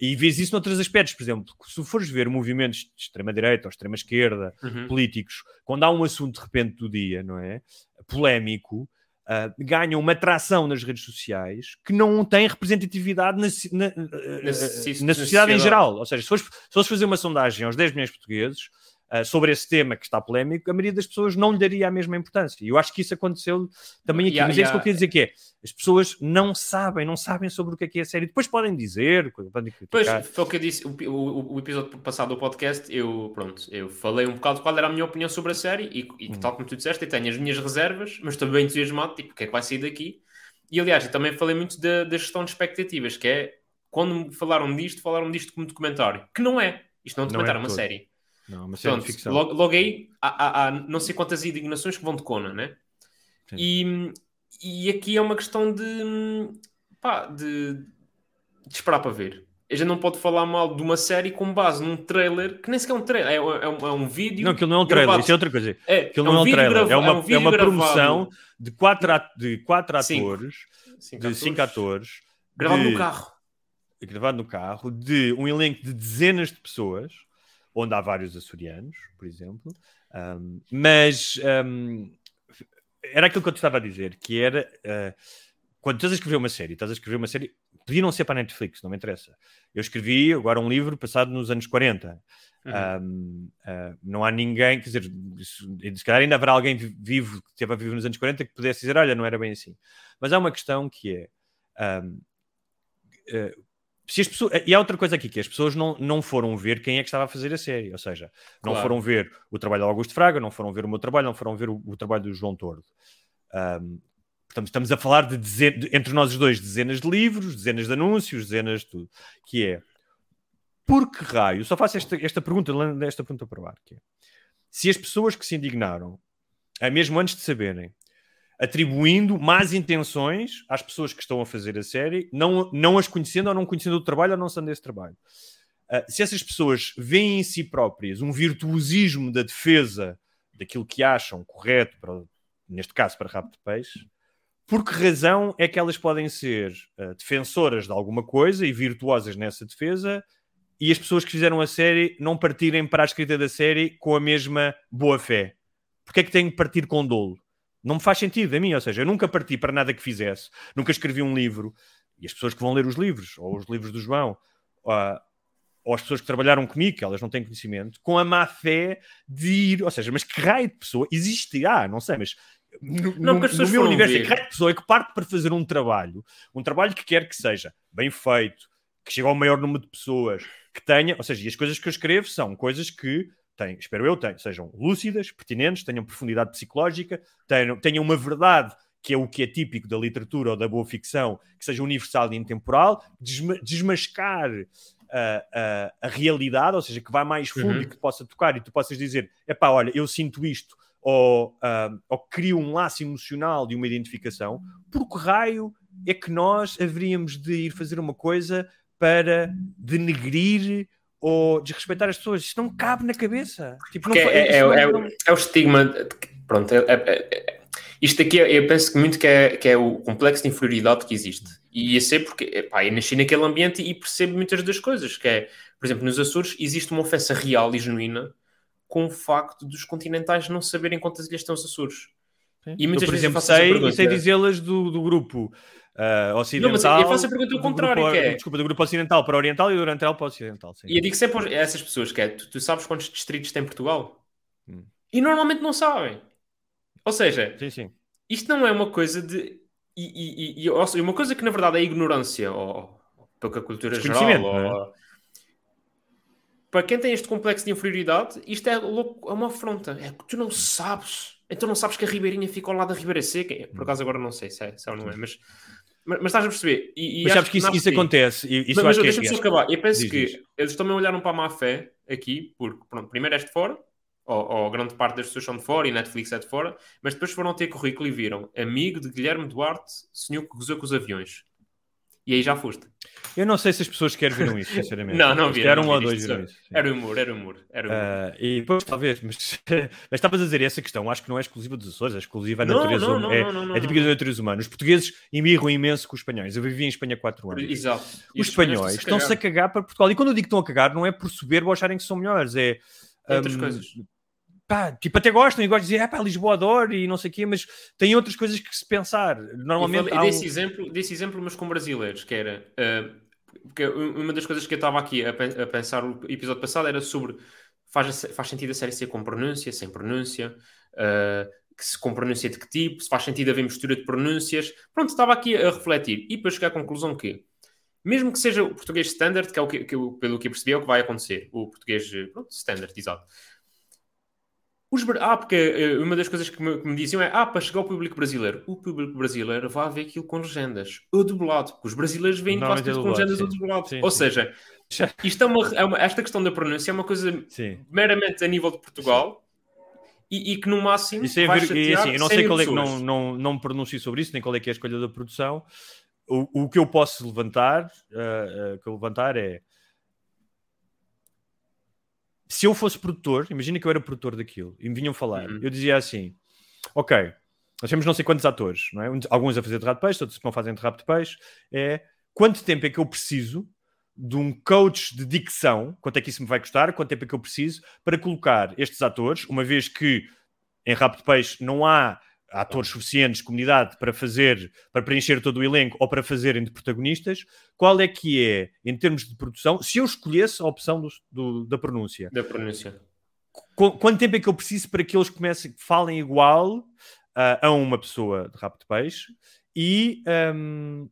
e vês isso noutros aspectos. Por exemplo, se fores ver movimentos de extrema-direita ou extrema-esquerda, Uhum. políticos, quando há um assunto de repente do dia, não é? Polémico, ah, ganham uma atração nas redes sociais que não tem representatividade na, na- ah, Na ah, na na sociedade em sociedade. geral. Ou seja, se fores, se fores fazer uma sondagem aos 10 milhões de portugueses ah, sobre esse tema que está polémico, a maioria das pessoas não lhe daria a mesma importância. E eu acho que isso aconteceu também aqui. Há- Mas é isso que eu queria dizer que é, as pessoas não sabem, não sabem sobre o que é que é a série. Depois podem dizer, podem Pois, criticar. foi o que eu disse, o, o- o episódio passado do podcast, eu, pronto, eu falei um bocado qual era a minha opinião sobre a série e, e Hum. tal como tu disseste, eu tenho as minhas reservas, mas estou bem entusiasmado, tipo, o que é que vai sair daqui? E aliás, eu também falei muito da, da gestão de expectativas, que é, quando me falaram disto, falaram disto como documentário, que não é. Isto não é um é documentário, é uma todo. série. Não, uma série Pronto, ficção. logo, logo aí há, há- há não sei quantas indignações que vão de cona, né? Sim. E, e aqui é uma questão de, pá, de, de esperar para ver. A gente não pode falar mal de uma série com base num trailer que nem sequer é um trailer, é, é um, é um vídeo. Não, aquilo não é um trailer, gravado. isso é outra coisa. É, Aquilo é um não é um trailer, grava- é uma, um é uma gravado- promoção de quatro, at- de quatro Cinco. atores, Cinco de cinco atores, Gravado de- no carro. gravado no carro, de um elenco de dezenas de pessoas, onde há vários açorianos, por exemplo. Um, mas um, era aquilo que eu te estava a dizer, que era uh, quando estás a escrever uma série, estás a escrever uma série, podia não ser para a Netflix, não me interessa. Eu escrevi agora um livro passado nos anos 40. Uhum. Um, uh, não há ninguém, quer dizer, se calhar ainda haverá alguém vi- vivo que esteve a viver nos anos 40 que pudesse dizer, olha, não era bem assim. Mas há uma questão que é. uh, se as pessoas, e há outra coisa aqui, que as pessoas não, não foram ver quem é que estava a fazer a série, ou seja, não Claro. foram ver o trabalho do Augusto Fraga, não foram ver o meu trabalho, não foram ver o, o trabalho do João Tordo. Um, portanto, estamos a falar de, dezen- de- entre nós os dois dezenas de livros, dezenas de anúncios, dezenas de tudo, que é por que raio, só faço esta, esta pergunta, esta pergunta para o ar, que é, se as pessoas que se indignaram, mesmo antes de saberem, atribuindo más intenções às pessoas que estão a fazer a série, não, não as conhecendo ou não conhecendo o trabalho ou não sendo esse trabalho. Ah, se essas pessoas veem em si próprias um virtuosismo da defesa daquilo que acham correto, para, neste caso para rabo de peixe, por que razão é que elas podem ser ah, defensoras de alguma coisa e virtuosas nessa defesa e as pessoas que fizeram a série não partirem para a escrita da série com a mesma boa fé? Porque é que têm que partir com dolo? Não me faz sentido a mim, ou seja, eu nunca parti para nada que fizesse, nunca escrevi um livro, e as pessoas que vão ler os livros, ou os livros do João, ah, ou as pessoas que trabalharam comigo, que elas não têm conhecimento, com a má fé de ir, ou seja, mas que raio de pessoa existirá, não sei, mas no, Não, no- no meu universo, é ver. que raio de pessoa é que parte para fazer um trabalho, um trabalho que quer que seja bem feito, que chegue ao maior número de pessoas, que tenha, ou seja, e as coisas que eu escrevo são coisas que têm, espero eu, tenham, sejam lúcidas, pertinentes, tenham profundidade psicológica, tenham, tenham uma verdade que é o que é típico da literatura ou da boa ficção, que seja universal e intemporal, desma- desmascar a, a, a realidade, ou seja, que vá mais fundo Uhum. e que possa tocar e tu possas dizer, epá, olha, eu sinto isto, ou, ah, ou crio um laço emocional de uma identificação, por que raio é que nós haveríamos de ir fazer uma coisa para denegrir ou desrespeitar as pessoas? Isso não cabe na cabeça. Tipo, não é, é, não- é, não- o- é o estigma. de que- Pronto, é- é- é- isto aqui é- eu penso que muito que é, que é o complexo de inferioridade que existe. E ia ser porque epá, eu nasci naquele ambiente e percebo muitas das coisas. Que é, por exemplo, nos Açores existe uma ofensa real e genuína com o facto dos continentais não saberem quantas ilhas têm os Açores. E muitas eu, por vezes eu exemplo, sei, e sei dizê-las do, do grupo ah, ocidental. Não, mas eu faço a pergunta ao contrário, grupo- que é- Desculpa, do grupo ocidental para o oriental e do oriental para o ocidental. Sim. E eu digo sempre a essas pessoas que é, tu, tu sabes quantos distritos tem Portugal? Hum. E normalmente não sabem. Ou seja, sim, sim. isto não é uma coisa de. E, e, e, e uma coisa que na verdade é ignorância, ou, ou pouca cultura geral, Desconhecimento, ou, é? Para quem tem este complexo de inferioridade, isto é, louco, é uma afronta. É que tu não sabes. Então não sabes que a Ribeirinha fica ao lado da Ribeira Seca. Por acaso agora não sei se é, se é ou não é, mas, mas, mas estás a perceber. E, e Mas sabes que isso, nasce isso daí. acontece. e Isso mas acho que é- deixa-me só acho- acabar. Eu penso Diz, que diz. eles também olharam para a má fé aqui, porque pronto, primeiro és de fora, ou, ou grande parte das pessoas são de fora e Netflix é de fora, mas depois foram ter currículo e viram amigo de Guilherme Duarte, senhor que gozou com os aviões. E aí já foste. Eu não sei se as pessoas querem viram isso, sinceramente. Não, não viram, não um ou dois viram isso. Era humor, era humor. Era humor. Ah, e depois, talvez, mas, mas estavas a dizer essa questão, acho que não é exclusiva dos Açores, é exclusiva da natureza hum- não, é, não, é típica da natureza humana. Os portugueses embirram imenso com os espanhóis. Eu vivi em Espanha há 4 anos. Exato. E Os espanhóis estão-se a cagar para Portugal. E quando eu digo que estão a cagar, não é por soberbo ou acharem que são melhores, é. Outras hum, coisas. Pá, tipo, até gostam e gostam de dizer, ah, pá, Lisboa adoro e não sei o quê, mas tem outras coisas que se pensar. Normalmente Normalmente há um- desse, exemplo, desse exemplo, mas com brasileiros, que era. ah, porque uma das coisas que eu estava aqui a, a pensar no episódio passado era sobre. Faz, faz sentido a série ser com pronúncia, sem pronúncia, ah, que se com pronúncia de que tipo, se faz sentido haver mistura de pronúncias. Pronto, estava aqui a refletir e depois chegar à conclusão que, mesmo que seja o português standard, que é o que, que pelo que eu percebi é o que vai acontecer, o português pronto, standard, exato. Os ah, porque eh, uma das coisas que me, que me diziam é: ah, para chegar ao público brasileiro, o público brasileiro vai ver aquilo com legendas, ou dublado, porque os brasileiros veem quase é tudo com legendas ou sim. dublado. Sim, ou sim. seja, isto é uma, é uma- esta questão da pronúncia é uma coisa meramente a nível de Portugal e, e que no máximo Isso é vai e, assim, eu não 100 sei qual é que não, não, não me pronuncio sobre isso, nem qual é que é a escolha da produção. O, o que eu posso levantar, ah, ah, que eu levantar é se eu fosse produtor, imagina que eu era produtor daquilo e me vinham falar, Uhum. eu dizia assim: ok, nós temos não sei quantos atores, não é? Uns- alguns a fazer de rato de peixe, outros que não fazem de rato de peixe. É quanto tempo é que eu preciso de um coach de dicção, quanto é que isso me vai custar, quanto tempo é que eu preciso para colocar estes atores, uma vez que em Rabo de Peixe não há atores suficientes, comunidade, para fazer, para preencher todo o elenco ou para fazerem de protagonistas, qual é que é, em termos de produção, se eu escolhesse a opção do- do- da pronúncia, Da pronúncia. qu- quanto tempo é que eu preciso para que eles comecem, falem igual ah, a uma pessoa de rabo de peixe e um,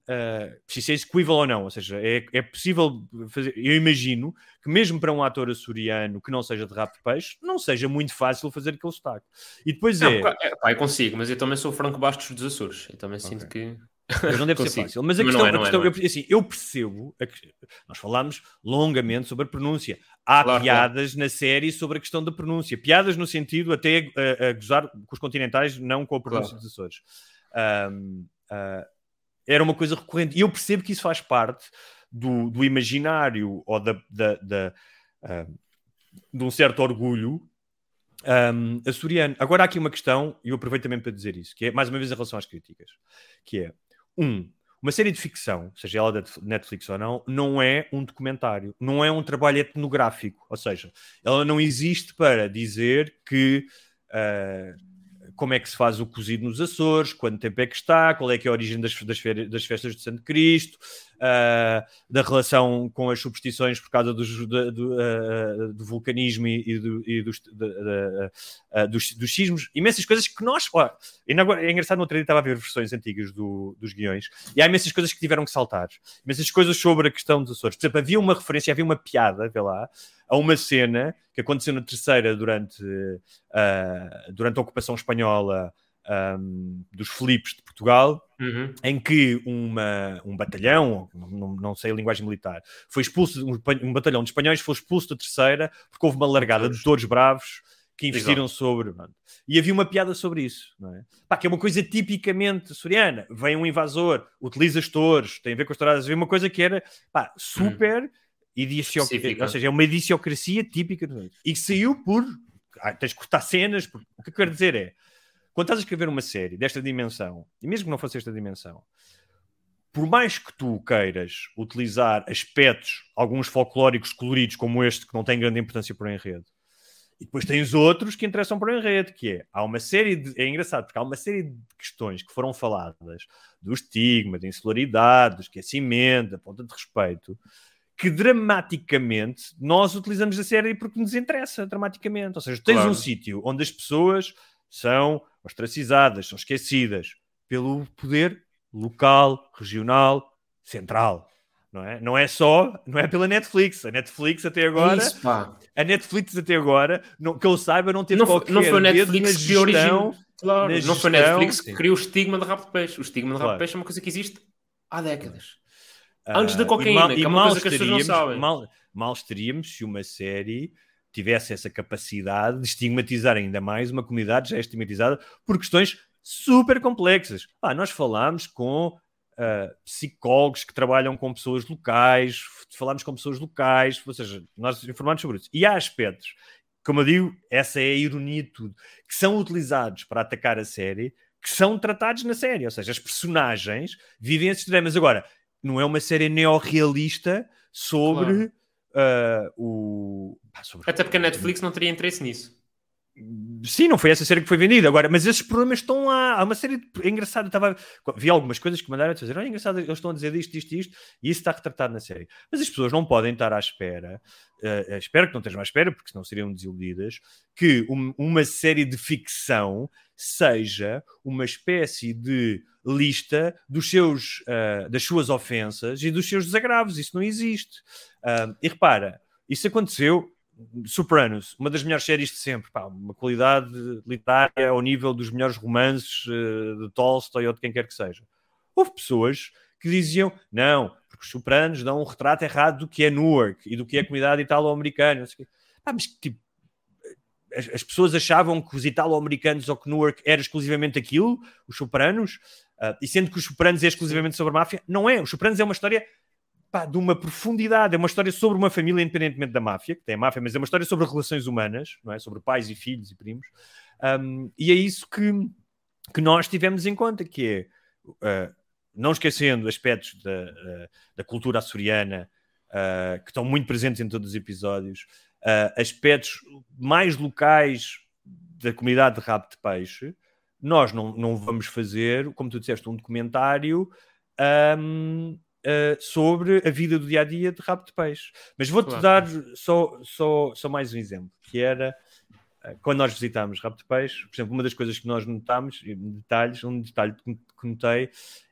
se isso é execuível ou não, ou seja, é, é possível fazer, eu imagino que mesmo para um ator açoriano que não seja de rabo de peixe, não seja muito fácil fazer aquele sotaque. E depois Não, é, é, pá, eu consigo, mas eu também sou Franco Bastos dos Açores. Eu também sinto Ok. que. Mas não deve ser fácil. Mas a questão, é, a é, questão- é. eu, assim, eu percebo. a que- nós falámos longamente sobre a pronúncia. Há Claro, piadas na série sobre a questão da pronúncia. Piadas no sentido até a, a gozar com os continentais, não com a pronúncia Claro. dos Açores. Ahm, ah, era uma coisa recorrente. E eu percebo que isso faz parte do, do imaginário ou da, da- da, ah, de um certo orgulho um, açoriano. Agora há aqui uma questão, e eu aproveito também para dizer isso, que é mais uma vez em relação às críticas, que é um, uma série de ficção, seja ela da Netflix ou não, não é um documentário, não é um trabalho etnográfico, ou seja, ela não existe para dizer que ah, como é que se faz o cozido nos Açores, quanto tempo é que está, qual é que é a origem das, das, das festas de Santo Cristo, ah, da relação com as superstições por causa dos- do, do, ah, do vulcanismo e, e do- e dos, da- da- ah, dos, dos sismos, imensas coisas que nós. Agora, é engraçado, no outro dia estava a ver versões antigas do- dos guiões e há imensas coisas que tiveram que saltar, imensas coisas sobre a questão dos Açores. Por exemplo, havia uma referência, havia uma piada, vê lá, a uma cena que aconteceu na terceira durante, durante a ocupação espanhola ahm, dos Filipes de Portugal, Uhum. em que uma, um batalhão, não, não sei a linguagem militar, foi expulso, um, um batalhão de espanhóis foi expulso da terceira porque houve uma largada de touros bravos que investiram sobre. mano. E havia uma piada sobre isso, não é? Pá, que é uma coisa tipicamente açoriana. Vem um invasor, utiliza os touros, tem a ver com as touradas, havia uma coisa que era pá, super idiocia- Específica. ou seja, é uma idiosincrasia típica do- e que saiu por. Ah, tens que cortar cenas. por- O que eu quero dizer é quando estás a escrever uma série desta dimensão, e mesmo que não fosse esta dimensão, por mais que tu queiras utilizar aspectos, alguns folclóricos coloridos, como este, que não têm grande importância para o enredo, e depois tens outros que interessam para o enredo, que é, há uma série de, é engraçado, porque há uma série de questões que foram faladas, do estigma, da insularidade, do esquecimento, da falta de respeito, que dramaticamente nós utilizamos a série porque nos interessa, dramaticamente. Ou seja, tens Claro. um sítio onde as pessoas são ostracizadas, são esquecidas pelo poder local, regional, central. Não é? não é só, não é pela Netflix. A Netflix até agora, Isso, a Netflix até agora, não, que eu saiba, não teve Não, foi- qualquer não foi Netflix na que originou. gestão. Claro, na não foi a gestão, Netflix que criou o estigma de rabo de peixe. O estigma de rabo Claro. de peixe é uma coisa que existe há décadas. Ah, Antes da e cocaína, mal- que e é uma mal coisa que as pessoas não sabem. Mal, mal estaríamos se uma série tivesse essa capacidade de estigmatizar ainda mais uma comunidade já estigmatizada por questões super complexas. Ah, nós falámos com ah, psicólogos que trabalham com pessoas locais, falámos com pessoas locais, ou seja, nós informámos sobre isso. E há aspectos, como eu digo, essa é a ironia de tudo, que são utilizados para atacar a série, que são tratados na série, ou seja, as personagens vivem esses dramas. Agora, não é uma série neorrealista sobre ah, o. pá, Até porque a Netflix não teria interesse nisso. Sim, não foi essa série que foi vendida. Agora, mas esses problemas estão lá. Há uma série de... é engraçada. eu Estava... Vi algumas coisas que mandaram a dizer: olha, engraçado, eles estão a dizer isto, isto, isto, e isso está retratado na série. Mas as pessoas não podem estar à espera, eh, espero que não estejam à espera, porque senão seriam desiludidas, que um- uma série de ficção seja uma espécie de lista dos seus, ah, das suas ofensas e dos seus desagravos. Isso não existe. Ah, e repara, isso aconteceu. Sopranos, uma das melhores séries de sempre, pá, uma qualidade literária ao nível dos melhores romances eh, de Tolstói ou de quem quer que seja. Houve pessoas que diziam não, porque os Sopranos dão um retrato errado do que é Newark e do que é a comunidade italo-americana. Pá, mas tipo, as, as pessoas achavam que os italo-americanos ou que Newark era exclusivamente aquilo, os Sopranos, ah, e sendo que os Sopranos é exclusivamente sobre a máfia, não é. Os Sopranos é uma história pá, de uma profundidade, é uma história sobre uma família independentemente da máfia, que tem a máfia, mas é uma história sobre relações humanas, não é? Sobre pais e filhos e primos. Um, e é isso que, que nós tivemos em conta, que é, uh, não esquecendo aspectos da, uh, da cultura açoriana, uh, que estão muito presentes em todos os episódios, aspectos mais locais da comunidade de rabo de peixe, nós não, não vamos fazer, como tu disseste, um documentário um, uh, sobre a vida do dia a dia de rabo de peixe. Mas vou-te Claro. dar só, só, só mais um exemplo, que era uh, quando nós visitámos rabo de peixe, por exemplo, uma das coisas que nós notámos, detalhes, um detalhe que notei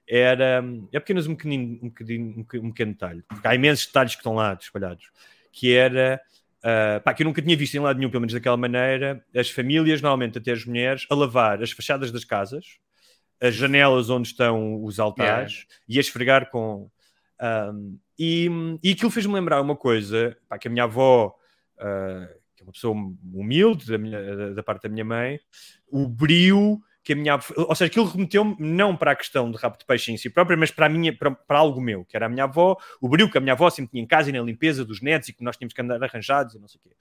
era, é apenas um pequenino, um, pequenino, um pequeno- detalhe, porque há imensos detalhes que estão lá espalhados, que era, uh, pá, que eu nunca tinha visto em lado nenhum, pelo menos daquela maneira, as famílias, normalmente até as mulheres, a lavar as fachadas das casas, as janelas onde estão os altares e a esfregar com. Um, e, e aquilo fez-me lembrar uma coisa pá, que a minha avó, uh, que é uma pessoa humilde da, minha- da- parte da minha mãe, o brio que a minha avó, ou seja, aquilo remeteu-me não para a questão de rabo de peixe em si própria, mas para, a minha, para, para algo meu, que era a minha avó, o brio que a minha avó sempre tinha em casa e na limpeza dos netos e que nós tínhamos que andar arranjados e não sei o quê.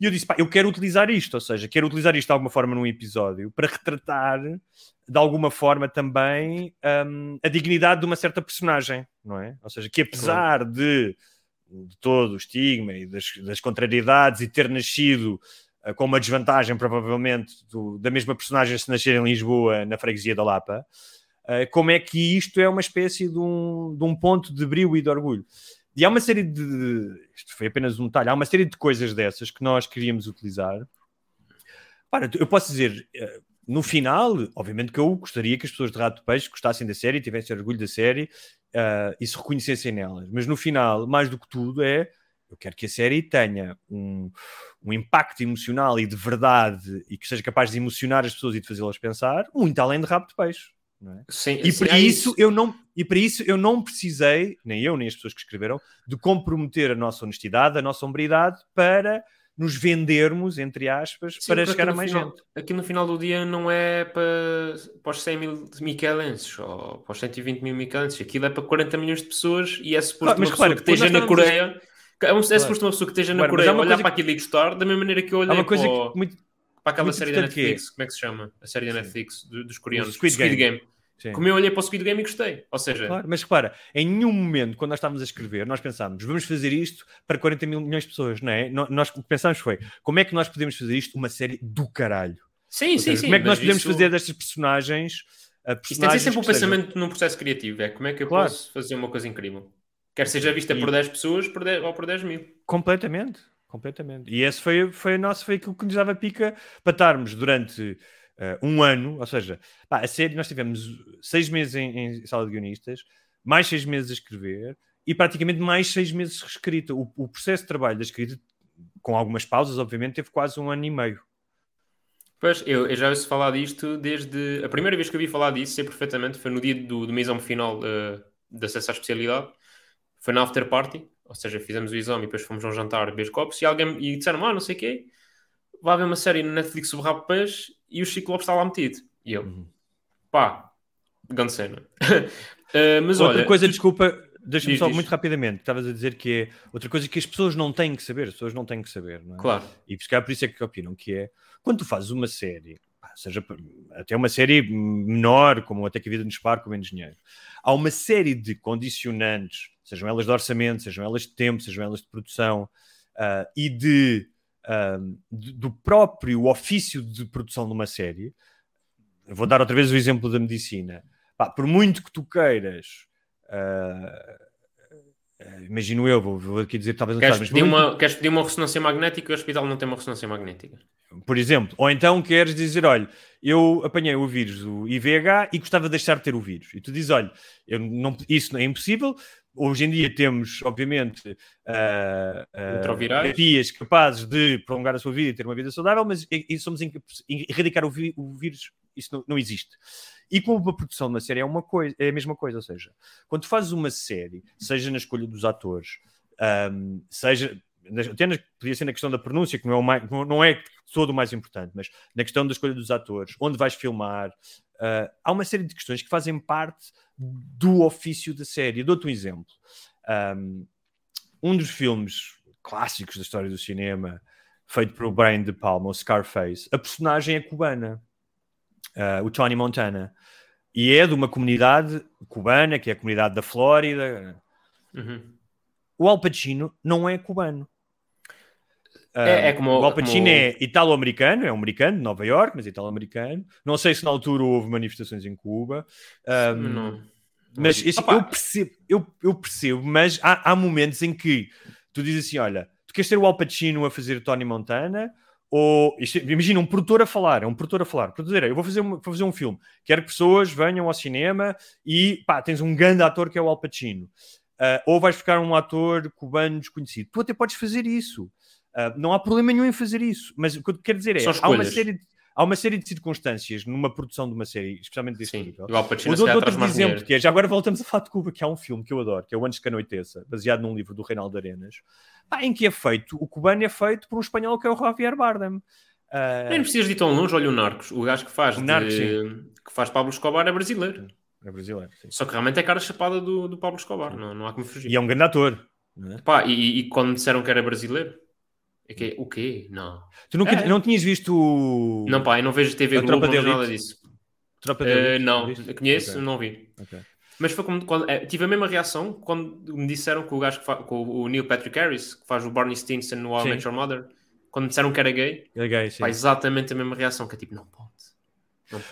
E eu disse, pá, eu quero utilizar isto, ou seja, quero utilizar isto de alguma forma num episódio para retratar de alguma forma também hum, a dignidade de uma certa personagem, não é? Ou seja, que apesar de, de todo o estigma e das, das contrariedades e ter nascido uh, com uma desvantagem, provavelmente, do- da mesma personagem se nascer em Lisboa, na freguesia da Lapa, uh, como é que isto é uma espécie de um, de um ponto de brilho e de orgulho. E há uma série de. Isto foi apenas um detalhe, há uma série de coisas dessas que nós queríamos utilizar. Para, eu posso dizer, eh, no final, obviamente que eu gostaria que as pessoas de Rato de Peixe gostassem da série, tivessem orgulho da série eh, e se reconhecessem nelas. Mas no final, mais do que tudo, é eu quero que a série tenha um, um impacto emocional e de verdade e que seja capaz de emocionar as pessoas e de fazê-las pensar, muito além de Rabo de Peixe. É? Sim, E para é isso eu não e para isso eu não precisei, nem eu nem as pessoas que escreveram, de comprometer a nossa honestidade, a nossa hombridade para nos vendermos, entre aspas, Sim, para chegar a mais final- gente. Aqui no final do dia não é para, para os 100 mil miquelenses ou para os 120 mil miquelenses. Aquilo é para 40 milhões de pessoas e é suposto Claro, mas uma repara, que esteja na Coreia. É, um- é suposto uma pessoa que esteja na Claro, Coreia olhar coisa para aquilo e gostar, da mesma maneira que eu olhei para, que muito, para aquela série da que é- Netflix. Como é que se chama? A série da Netflix do- dos coreanos. Squid Game. Game. Sim. Como eu olhei para o Squid Game e gostei. Ou seja, Claro, mas repara, em nenhum momento, quando nós estávamos a escrever, nós pensámos, vamos fazer isto para 40 mil milhões de pessoas, não é? Nós o que pensámos foi, como é que nós podemos fazer isto uma série do caralho? sim, Ou sim, seja, sim. como é que nós podemos isso- fazer destas personagens a Isso tem de personagens ser sempre um que sejam- pensamento num processo criativo. É como é que eu Claro. posso fazer uma coisa incrível? Quer seja vista E- por 10 pessoas por 10 ou por 10 mil. Completamente, completamente. E esse foi, foi, nosso, foi aquilo que nos dava pica para estarmos durante uh, um ano, ou seja, pá, a série nós tivemos seis meses em, em, sala de guionistas, mais seis meses a escrever e praticamente mais seis meses reescrita. O, o processo de trabalho da escrita, com algumas pausas, obviamente, teve quase um ano e meio. Pois, eu, eu já ouço falar disto desde. A primeira vez que eu vi falar disso, sei perfeitamente, foi no dia do, do exame final uh, de acesso à especialidade. Foi na after party, ou seja, fizemos o exame e depois fomos a um jantar, beber copos e alguém e disseram, ah, não sei o quê, vai haver uma série no Netflix sobre peixe e o Chico Lopes está lá metido. E eu, uhum. pá, grande cena. uh, mas Outra olha, coisa, tu... desculpa, deixa-me só diz. muito rapidamente, estavas a dizer que é outra coisa que as pessoas não têm que saber, as pessoas não têm que saber, não é? Claro. E por isso é que opinam, que é quando tu fazes uma série, seja até uma série menor, como até que a vida nos par com menos dinheiro, há uma série de condicionantes, sejam elas de orçamento, sejam elas de tempo, sejam elas de produção uh, e de, de, do próprio ofício de produção de uma série. Vou dar outra vez o exemplo da medicina. Pá, por muito que tu queiras. Uh, imagino eu, vou, vou, aqui dizer talvez queres, pedir uma, queres pedir uma ressonância magnética e o hospital não tem uma ressonância magnética? Por exemplo, ou então queres dizer: olha, eu apanhei o vírus do IVH e gostava de deixar de ter o vírus. E tu dizes: olha, não, isso não é impossível. Hoje em dia temos, obviamente, uh, terapias capazes de prolongar a sua vida e ter uma vida saudável, mas e, e somos em, em erradicar o, vi, o vírus, isso não, não existe. E com a produção de uma série é, uma coisa, é a mesma coisa, ou seja, quando fazes uma série, seja na escolha dos atores, um, seja até na, podia ser na questão da pronúncia, que não é, o mais, não é todo o mais importante, mas na questão da escolha dos atores, onde vais filmar, uh, há uma série de questões que fazem parte do ofício da série. Dou-te um exemplo. Um, um dos filmes clássicos da história do cinema, feito por Brian De Palma, o Scarface, a personagem é cubana uh, o Tony Montana. E é de uma comunidade cubana, que é a comunidade da Flórida. Uhum. O Al Pacino não é cubano. É, é como, o Al Pacino como... é italo-americano, é um americano de Nova York, mas italo-americano. Não sei se na altura houve manifestações em Cuba. Um, não. Mas isso, eu, percebo, eu, eu percebo, mas há, há momentos em que tu dizes assim: olha, tu queres ter o Al Pacino a fazer Tony Montana ou isto, imagina um produtor a falar, é um produtor a falar, dizer, eu vou fazer, um, vou fazer um filme, quero que pessoas venham ao cinema e pá, tens um grande ator que é o Al Pacino, uh, ou vais ficar um ator cubano desconhecido. Tu até podes fazer isso, uh, não há problema nenhum em fazer isso, mas o que eu quero dizer é, há uma série de há uma série de circunstâncias numa produção de uma série, especialmente desse Sim, nível. Igual Pacino Ou outro exemplo, que é, já agora voltamos a falar de Cuba, que há um filme que eu adoro, que é o Antes que Anoiteça, baseado num livro do Reinaldo Arenas, pá, em que é feito, o cubano é feito por um espanhol que é o Javier Bardem. Uh... Nem precisas de ir tão longe, olha o Narcos, o gajo que faz, Narcos, de... que faz Pablo Escobar é brasileiro. É brasileiro, sim. Só que realmente é cara chapada do, do Pablo Escobar, não, não há como fugir. E é um grande ator. É? Pá, e, e, quando disseram que era brasileiro, é que, o quê? Não. Tu nunca, é. não tinhas visto o... Não, pá, eu não vejo TV Globo, não vejo nada disso. Tropa de uh, não, eu conheço, okay. não vi. Okay. Mas foi como quando, é, tive a mesma reação quando me disseram que o gajo que faz, com o Neil Patrick Harris, que faz o Barney Stinson no All Met Your Mother, quando me disseram que era gay, é gay sim. Pá, exatamente a mesma reação, que é tipo, não pode.